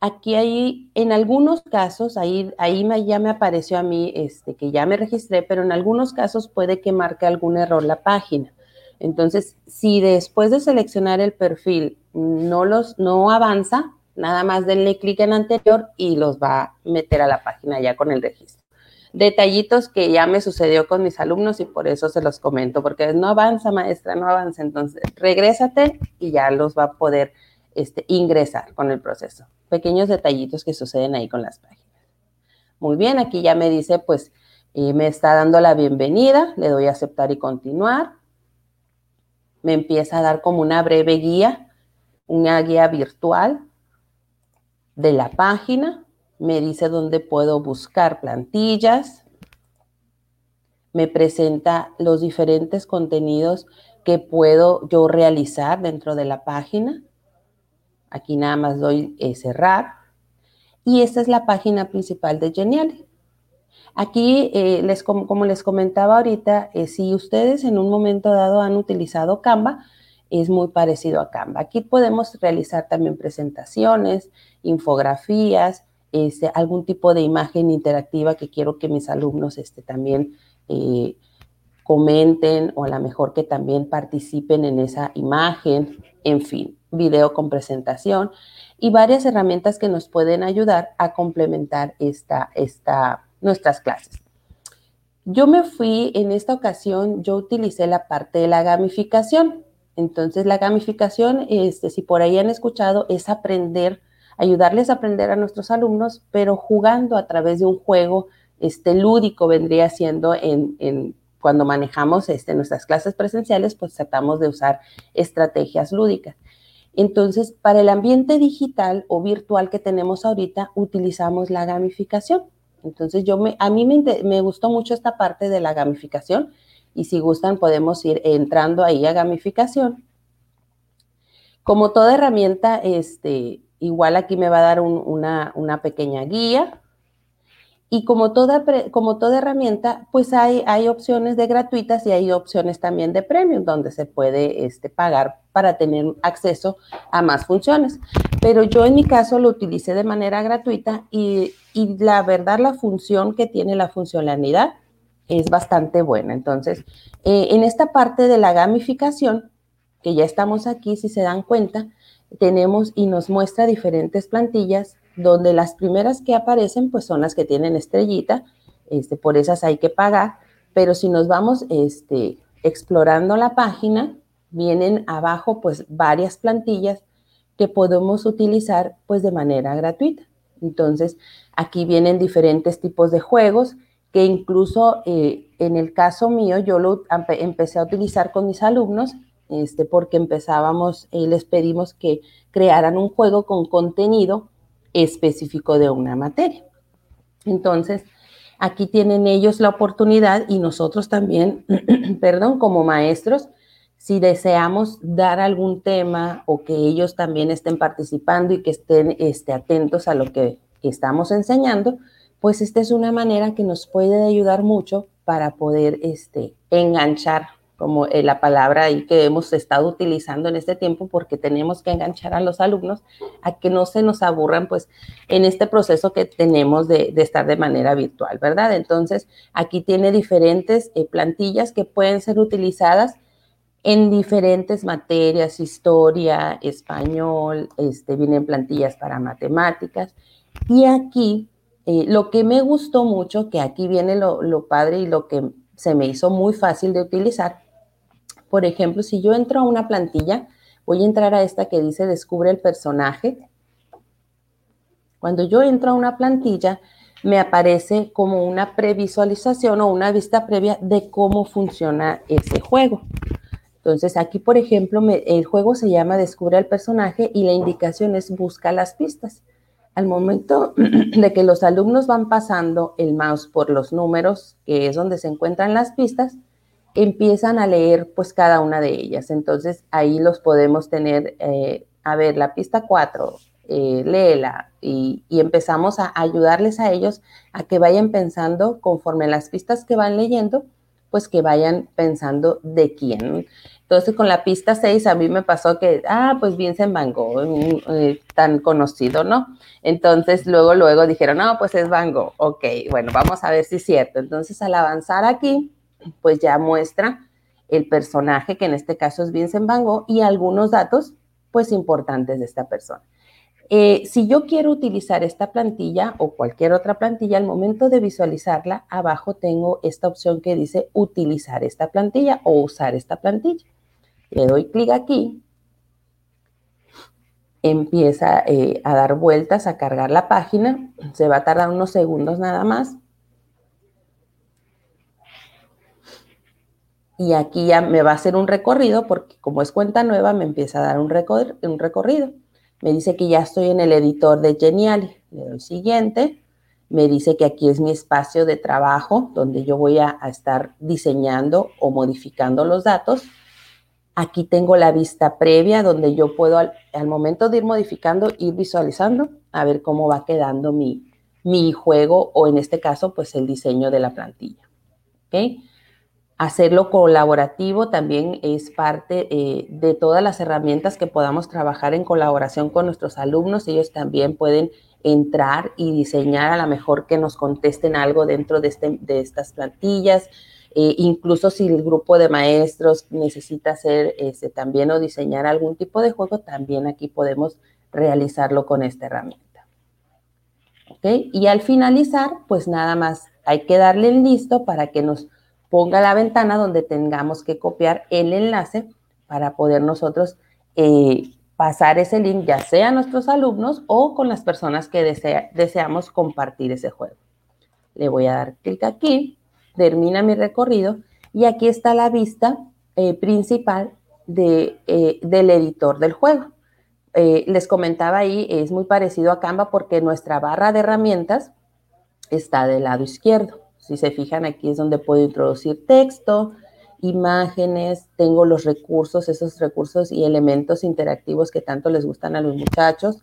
Aquí hay, en algunos casos, ahí, ahí ya me apareció a mí este, que ya me registré, pero en algunos casos puede que marque algún error la página. Entonces, si después de seleccionar el perfil no, los, no avanza, Nada más denle clic en anterior y los va a meter a la página ya con el registro. detallitos que ya me sucedió con mis alumnos y por eso se los comento, porque no avanza maestra, no avanza, entonces regrésate y ya los va a poder este, ingresar con el proceso. Pequeños detallitos que suceden ahí con las páginas. Muy bien, aquí ya me dice, pues eh, me está dando la bienvenida, le doy a aceptar y continuar. Me empieza a dar como una breve guía, una guía virtual de la página me dice dónde puedo buscar plantillas, me presenta los diferentes contenidos que puedo yo realizar dentro de la página. Aquí nada más doy eh, cerrar. Y esta es la página principal de Genial. Aquí, eh, les, como, les comentaba ahorita, eh, si ustedes en un momento dado han utilizado Canva, es muy parecido a Canva. Aquí podemos realizar también presentaciones, infografías, este, algún tipo de imagen interactiva que quiero que mis alumnos este, también eh, comenten o a lo mejor que también participen en esa imagen, en fin, video con presentación y varias herramientas que nos pueden ayudar a complementar esta, esta, nuestras clases. Yo me fui, en esta ocasión, yo utilicé la parte de la gamificación. Entonces, la gamificación, este, si por ahí han escuchado, es aprender ayudarles a aprender a nuestros alumnos, pero jugando a través de un juego este, lúdico vendría siendo en, cuando manejamos este, nuestras clases presenciales, pues tratamos de usar estrategias lúdicas. Entonces, para el ambiente digital o virtual que tenemos ahorita, utilizamos la gamificación. Entonces, yo me, a mí me, me gustó mucho esta parte de la gamificación y si gustan podemos ir entrando ahí a gamificación. Como toda herramienta, este, Igual aquí me va a dar una, pequeña guía. Y como toda, como toda herramienta, pues hay, hay, opciones de gratuitas y hay opciones también de premium, donde se puede este, pagar para tener acceso a más funciones. Pero yo en mi caso lo utilicé de manera gratuita y, la verdad la función que tiene la funcionalidad es bastante buena. Entonces, eh, en esta parte de la gamificación, que ya estamos aquí, si se dan cuenta, tenemos y nos muestra diferentes plantillas donde las primeras que aparecen pues son las que tienen estrellita, este, por esas hay que pagar, pero si nos vamos este, explorando la página, vienen abajo pues varias plantillas que podemos utilizar pues de manera gratuita. Entonces, aquí vienen diferentes tipos de juegos que incluso eh, en el caso mío yo lo empecé a utilizar con mis alumnos este, porque empezábamos y les pedimos que crearan un juego con contenido específico de una materia. Entonces, aquí tienen ellos la oportunidad y nosotros también, perdón, como maestros, si deseamos dar algún tema o que ellos también estén participando y que estén este, atentos a lo que estamos enseñando, pues esta es una manera que nos puede ayudar mucho para poder este, enganchar como eh, la palabra ahí que hemos estado utilizando en este tiempo, porque tenemos que enganchar a los alumnos a que no se nos aburran, pues, en este proceso que tenemos de, estar de manera virtual, ¿verdad? Entonces, aquí tiene diferentes eh, plantillas que pueden ser utilizadas en diferentes materias, historia, español, este, vienen plantillas para matemáticas. Y aquí, eh, lo que me gustó mucho, que aquí viene lo, lo padre y lo que se me hizo muy fácil de utilizar, por ejemplo, si yo entro a una plantilla, voy a entrar a esta que dice descubre el personaje. Cuando yo entro a una plantilla, me aparece como una previsualización o una vista previa de cómo funciona ese juego. Entonces, aquí, por ejemplo, el juego se llama Descubre el personaje y la indicación es busca las pistas. Al momento de que los alumnos van pasando el mouse por los números, que es donde se encuentran las pistas, empiezan a leer pues cada una de ellas. Entonces ahí los podemos tener, eh, a ver, la pista 4, eh, léela y, empezamos a ayudarles a ellos a que vayan pensando conforme las pistas que van leyendo, pues que vayan pensando de quién. Entonces con la pista 6 a mí me pasó que, ah, pues Vincent Van Gogh, eh, tan conocido, ¿no? Entonces luego, luego dijeron, no, pues es Van Gogh. Ok, bueno, vamos a ver si es cierto. Entonces al avanzar aquí, pues ya muestra el personaje, que en este caso es Vincent Van Gogh, y algunos datos, pues importantes de esta persona. Eh, si yo quiero utilizar esta plantilla o cualquier otra plantilla, al momento de visualizarla, abajo tengo esta opción que dice utilizar esta plantilla o usar esta plantilla. Le doy clic aquí, empieza eh, a dar vueltas, a cargar la página, se va a tardar unos segundos nada más. Y aquí ya me va a hacer un recorrido porque como es cuenta nueva me empieza a dar un, un recorrido. Me dice que ya estoy en el editor de Geniali. Le doy siguiente. Me dice que aquí es mi espacio de trabajo donde yo voy a, estar diseñando o modificando los datos. Aquí tengo la vista previa donde yo puedo al, momento de ir modificando, ir visualizando, a ver cómo va quedando mi, mi juego o en este caso, pues el diseño de la plantilla. ¿Okay? Hacerlo colaborativo también es parte eh, de todas las herramientas que podamos trabajar en colaboración con nuestros alumnos. Ellos también pueden entrar y diseñar a lo mejor que nos contesten algo dentro de, este, de estas plantillas. Eh, incluso si el grupo de maestros necesita hacer este, también o diseñar algún tipo de juego, también aquí podemos realizarlo con esta herramienta. ¿Okay? Y al finalizar, pues nada más hay que darle el listo para que nos ponga la ventana donde tengamos que copiar el enlace para poder nosotros eh, pasar ese link ya sea a nuestros alumnos o con las personas que deseamos compartir ese juego. Le voy a dar clic aquí, termina mi recorrido y aquí está la vista eh, principal eh, del editor del juego. les comentaba ahí, es muy parecido a Canva porque nuestra barra de herramientas está del lado izquierdo. Si se fijan, aquí es donde puedo introducir texto, imágenes, tengo los recursos, esos recursos y elementos interactivos que tanto les gustan a los muchachos,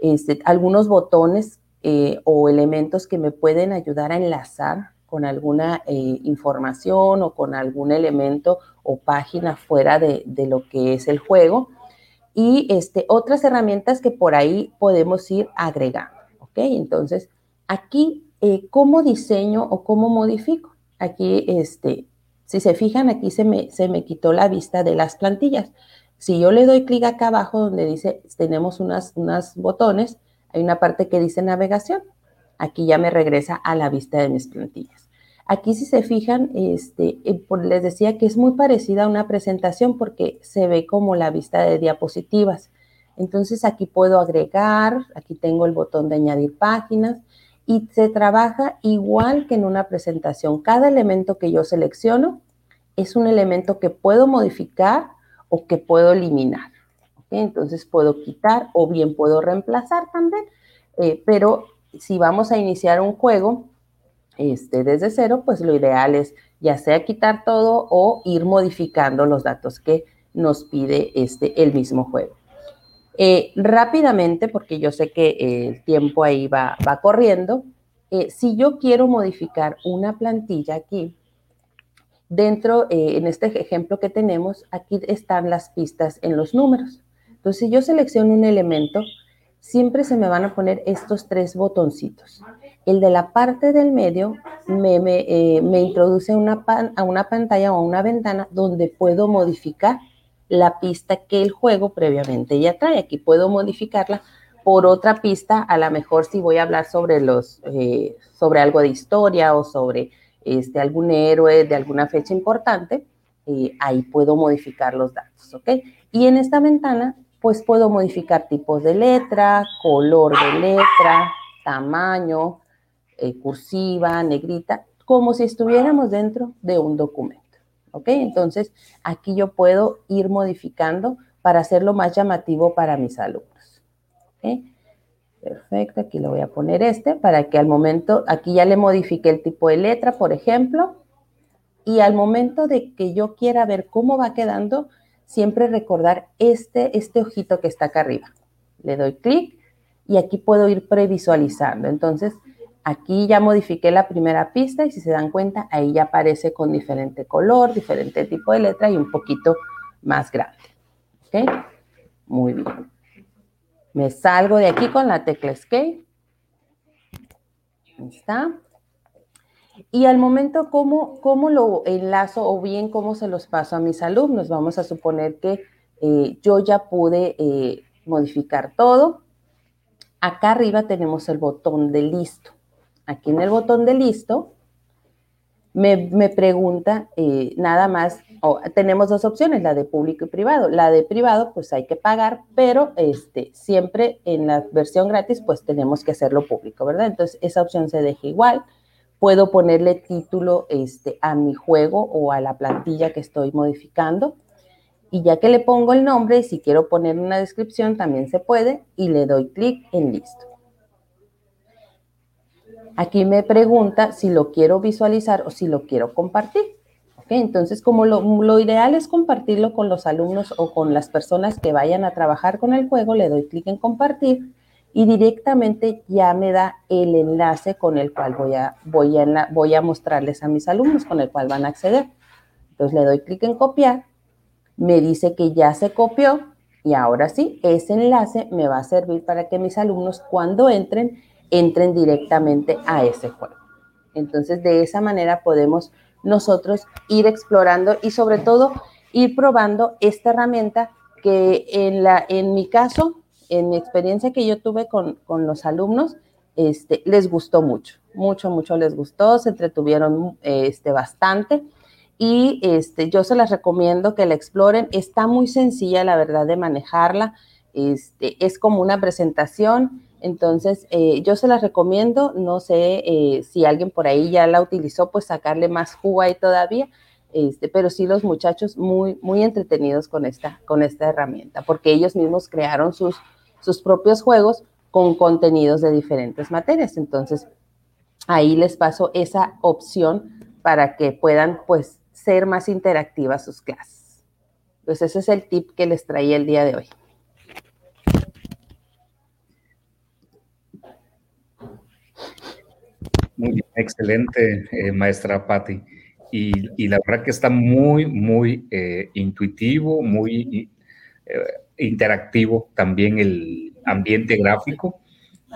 este, algunos botones eh, o elementos que me pueden ayudar a enlazar con alguna eh, información o con algún elemento o página fuera de, lo que es el juego. Y este, otras herramientas que por ahí podemos ir agregando. ¿ok? Entonces, aquí eh, cómo diseño o cómo modifico. Aquí, este, si se fijan, aquí se me, se me quitó la vista de las plantillas. Si yo le doy clic acá abajo donde dice, tenemos unas, unas botones, hay una parte que dice navegación. Aquí ya me regresa a la vista de mis plantillas. Aquí si se fijan, este, eh, les decía que es muy parecida a una presentación porque se ve como la vista de diapositivas. Entonces aquí puedo agregar, aquí tengo el botón de añadir páginas, y se trabaja igual que en una presentación. Cada elemento que yo selecciono es un elemento que puedo modificar o que puedo eliminar. Entonces puedo quitar o bien puedo reemplazar también. Eh, pero si vamos a iniciar un juego este, desde cero, pues lo ideal es ya sea quitar todo o ir modificando los datos que nos pide este, el mismo juego. Eh, rápidamente, porque yo sé que el tiempo ahí va, va corriendo, eh, si yo quiero modificar una plantilla aquí, dentro, eh, en este ejemplo que tenemos, aquí están las pistas en los números. Entonces, si yo selecciono un elemento, siempre se me van a poner estos tres botoncitos. El de la parte del medio me, me, introduce una a una pantalla o a una ventana donde puedo modificar la pista que el juego previamente ya trae. Aquí puedo modificarla por otra pista, a lo mejor si voy a hablar sobre los, eh, sobre algo de historia o sobre este, algún héroe de alguna fecha importante, eh, ahí puedo modificar los datos, ¿ok? Y en esta ventana, pues puedo modificar tipos de letra, color de letra, tamaño, eh, cursiva, negrita, como si estuviéramos dentro de un documento. ¿Ok? Entonces, aquí yo puedo ir modificando para hacerlo más llamativo para mis alumnos. ¿ok? Perfecto, aquí le voy a poner este para que al momento, aquí ya le modifique el tipo de letra, por ejemplo, y al momento de que yo quiera ver cómo va quedando, siempre recordar este, este ojito que está acá arriba. Le doy clic y aquí puedo ir previsualizando. Entonces, Aquí ya modifiqué la primera pista y si se dan cuenta, ahí ya aparece con diferente color, diferente tipo de letra y un poquito más grande. ¿Ok? Muy bien. Me salgo de aquí con la tecla Escape. Ahí está. Y al momento, ¿cómo, ¿cómo, lo enlazo o bien cómo se los paso a mis alumnos? Vamos a suponer que eh, yo ya pude eh, modificar todo acá arriba tenemos el botón de listo. Aquí en el botón de listo me, pregunta eh, nada más, tenemos dos opciones, la de público y privado. La de privado, pues hay que pagar, pero este, siempre en la versión gratis, pues tenemos que hacerlo público, ¿verdad? Entonces, esa opción se deja igual. Puedo ponerle título este, a mi juego o a la plantilla que estoy modificando. Y ya que le pongo el nombre, si quiero poner una descripción, también se puede y le doy clic en listo. Aquí me pregunta si lo quiero visualizar o si lo quiero compartir. Entonces, como lo, ideal es compartirlo con los alumnos o con las personas que vayan a trabajar con el juego, le doy clic en compartir y directamente ya me da el enlace con el cual voy a, voy a, voy a mostrarles a mis alumnos, con el cual van a acceder. Entonces le doy clic en copiar, me dice que ya se copió y ahora sí, ese enlace me va a servir para que mis alumnos cuando entren, entren directamente a ese juego. Entonces de esa manera podemos nosotros ir explorando y sobre todo ir probando esta herramienta que en, la, en mi caso, en mi experiencia que yo tuve con, los alumnos, este, les gustó mucho, mucho, mucho les gustó, se entretuvieron este, bastante y este, yo se las recomiendo que la exploren. Está muy sencilla, la verdad, de manejarla. Este, es como una presentación entonces, eh, yo se las recomiendo, no sé eh, si alguien por ahí ya la utilizó, pues sacarle más jugo ahí todavía, este, pero sí los muchachos muy, muy entretenidos con esta, con esta herramienta, porque ellos mismos crearon sus, sus propios juegos con contenidos de diferentes materias. Entonces, ahí les paso esa opción para que puedan, pues, ser más interactivas sus clases. Pues ese es el tip que les traía el día de hoy. Muy bien, excelente, eh, maestra Patti. Y, la verdad que está muy, muy eh, intuitivo, muy eh, interactivo también el ambiente gráfico.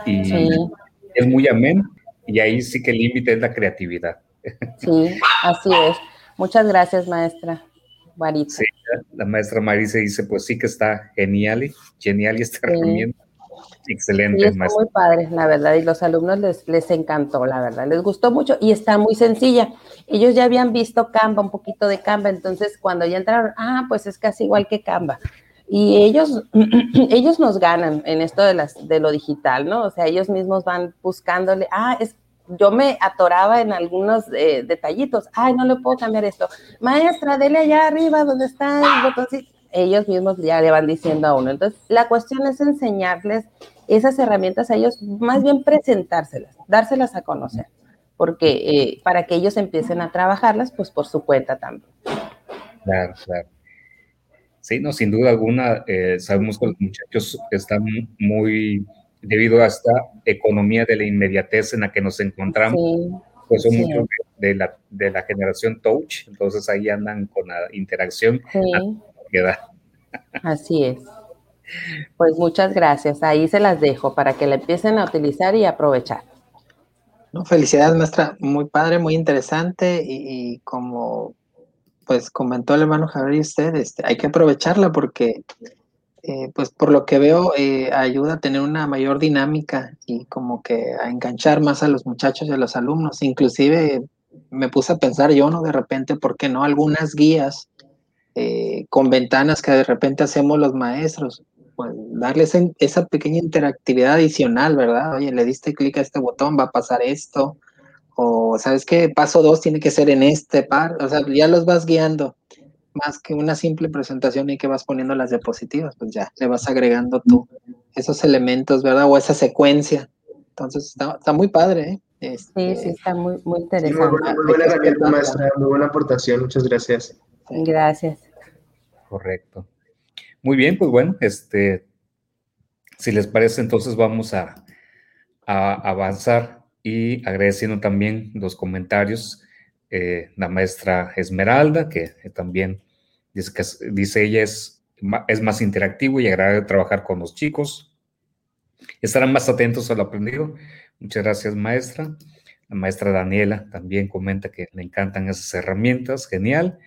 Y es muy amén. Y ahí sí que el límite es la creatividad. Sí, así es. Muchas gracias, maestra. Marisa. Sí, la maestra Marisa dice, pues sí que está genial, genial esta herramienta. Excelente. Y muy padre, la verdad, y los alumnos les, les encantó, la verdad, les gustó mucho y está muy sencilla. Ellos ya habían visto Canva, un poquito de Canva, entonces cuando ya entraron, ah, pues es casi igual que Canva. Y ellos, ellos nos ganan en esto de, las, de lo digital, ¿no? O sea, ellos mismos van buscándole, ah, es yo me atoraba en algunos eh, detallitos. Ay, no le puedo cambiar esto. Maestra, dele allá arriba donde está el botoncito ellos mismos ya le van diciendo a uno. Entonces, la cuestión es enseñarles esas herramientas a ellos, más bien presentárselas, dárselas a conocer, porque eh, para que ellos empiecen a trabajarlas, pues por su cuenta también. Claro, claro. Sí, no, sin duda alguna, eh, sabemos que los muchachos están muy, debido a esta economía de la inmediatez en la que nos encontramos, pues son muchos de, la, de la generación touch, entonces ahí andan con la interacción. Sí. Así es. Pues muchas gracias. Ahí se las dejo para que la empiecen a utilizar y aprovechar. No, felicidades, maestra. Muy padre, muy interesante y, como pues comentó el hermano Javier y usted, este, hay que aprovecharla porque eh, pues por lo que veo eh, ayuda a tener una mayor dinámica y como que a enganchar más a los muchachos y a los alumnos. Inclusive me puse a pensar yo, ¿no? De repente, ¿por qué no? Algunas guías eh, con ventanas que de repente hacemos los maestros, pues darles esa pequeña interactividad adicional, ¿verdad? Oye, le diste clic a este botón, va a pasar esto, o sabes qué, paso dos tiene que ser en este par, o sea, ya los vas guiando, más que una simple presentación y que vas poniendo las diapositivas, pues ya le vas agregando tú esos elementos, ¿verdad? O esa secuencia. Entonces está, muy padre, ¿eh? sí, sí, este, está muy, muy interesante. muy, buena maestra, muy buena aportación, muchas gracias. Gracias. Correcto. Muy bien, pues bueno, este, si les parece, entonces vamos a, avanzar y agradeciendo también los comentarios. Eh, la maestra Esmeralda, que también dice que dice ella es, es más interactivo y agradable trabajar con los chicos. Estarán más atentos al aprendido. Muchas gracias, maestra. La maestra Daniela también comenta que le encantan esas herramientas. Genial.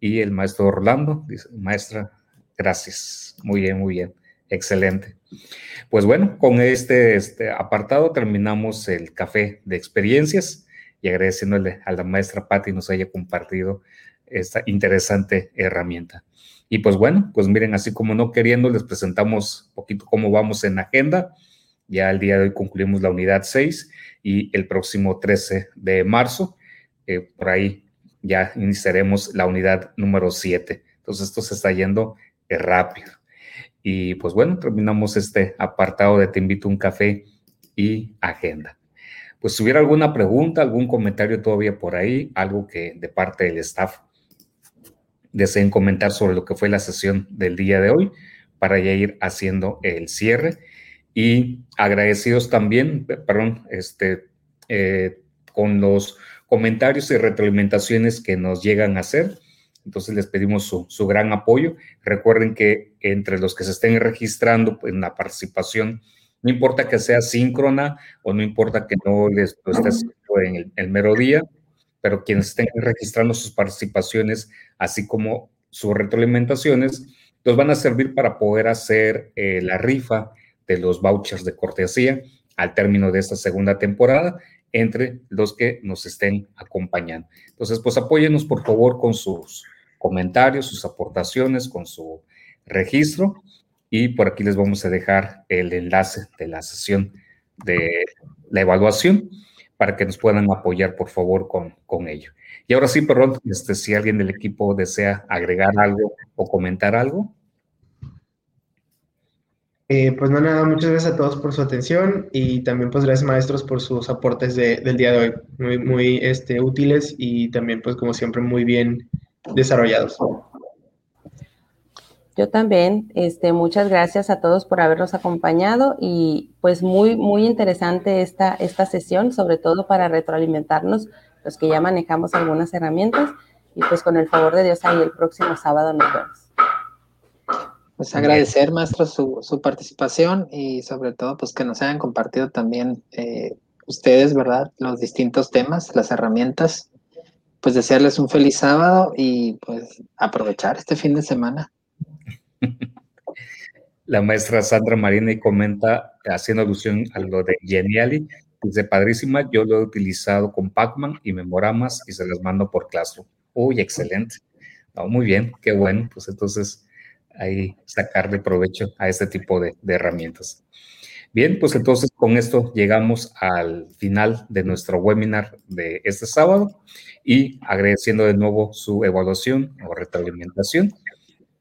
Y el maestro Orlando dice, maestra, gracias. Muy bien, muy bien. Excelente. Pues bueno, con este, este, apartado terminamos el café de experiencias y agradeciéndole a la maestra Patti nos haya compartido esta interesante herramienta. Y pues bueno, pues miren, así como no queriendo, les presentamos un poquito cómo vamos en agenda. Ya el día de hoy concluimos la unidad 6 y el próximo 13 de marzo, eh, por ahí ya iniciaremos la unidad número 7. Entonces esto se está yendo eh, rápido. Y pues bueno, terminamos este apartado de Te invito un café y agenda. Pues si hubiera alguna pregunta, algún comentario todavía por ahí, algo que de parte del staff deseen comentar sobre lo que fue la sesión del día de hoy, para ya ir haciendo el cierre. Y agradecidos también, perdón, este, eh, con los comentarios y retroalimentaciones que nos llegan a hacer entonces les pedimos su, gran apoyo. Recuerden que entre los que se estén registrando en la participación, no importa que sea síncrona o no importa que no les esté haciendo en el, mero día, pero quienes estén registrando sus participaciones, así como sus retroalimentaciones, los van a servir para poder hacer eh, la rifa de los vouchers de cortesía al término de esta segunda temporada entre los que nos estén acompañando. Entonces, pues apóyenos por favor con sus comentarios, sus aportaciones con su registro y por aquí les vamos a dejar el enlace de la sesión de la evaluación para que nos puedan apoyar por favor con, con ello. Y ahora sí, perdón, este, si alguien del equipo desea agregar algo o comentar algo. Eh, pues no, nada, muchas gracias a todos por su atención y también pues gracias maestros por sus aportes del día de hoy, muy, muy este, útiles y también pues como siempre muy bien desarrollados. Yo también, este, muchas gracias a todos por habernos acompañado y pues muy, muy interesante esta, esta sesión, sobre todo para retroalimentarnos los que ya manejamos algunas herramientas y pues con el favor de Dios ahí el próximo sábado nos vemos. Pues agradecer, maestro, su, su participación y sobre todo pues que nos hayan compartido también eh, ustedes, ¿verdad? Los distintos temas, las herramientas pues desearles un feliz sábado y pues aprovechar este fin de semana. La maestra Sandra Marini comenta, haciendo alusión a lo de Geniali, dice, padrísima, yo lo he utilizado con Pacman y memoramas y se las mando por Classroom. Uy, excelente. muy bien, qué bueno. Pues entonces ahí sacarle provecho a este tipo de herramientas. Bien, pues entonces con esto llegamos al final de nuestro webinar de este sábado y agradeciendo de nuevo su evaluación o retroalimentación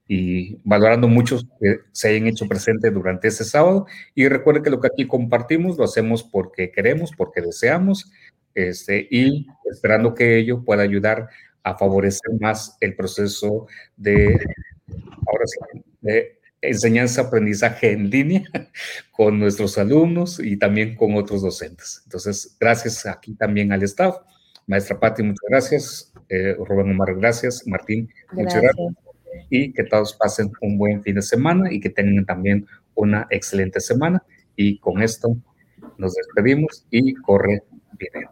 y valorando mucho que se hayan hecho presente durante este sábado. Y recuerden que lo que aquí compartimos lo hacemos porque queremos, porque deseamos, este, y esperando que ello pueda ayudar a favorecer más el proceso de, ahora sí, de enseñanza-aprendizaje en línea con nuestros alumnos y también con otros docentes. Entonces, gracias aquí también al staff. Maestra Patti, muchas gracias. Eh, Rubén Omar, gracias. Martín, muchas gracias. Y que todos pasen un buen fin de semana y que tengan también una excelente semana. Y con esto nos despedimos y corre video.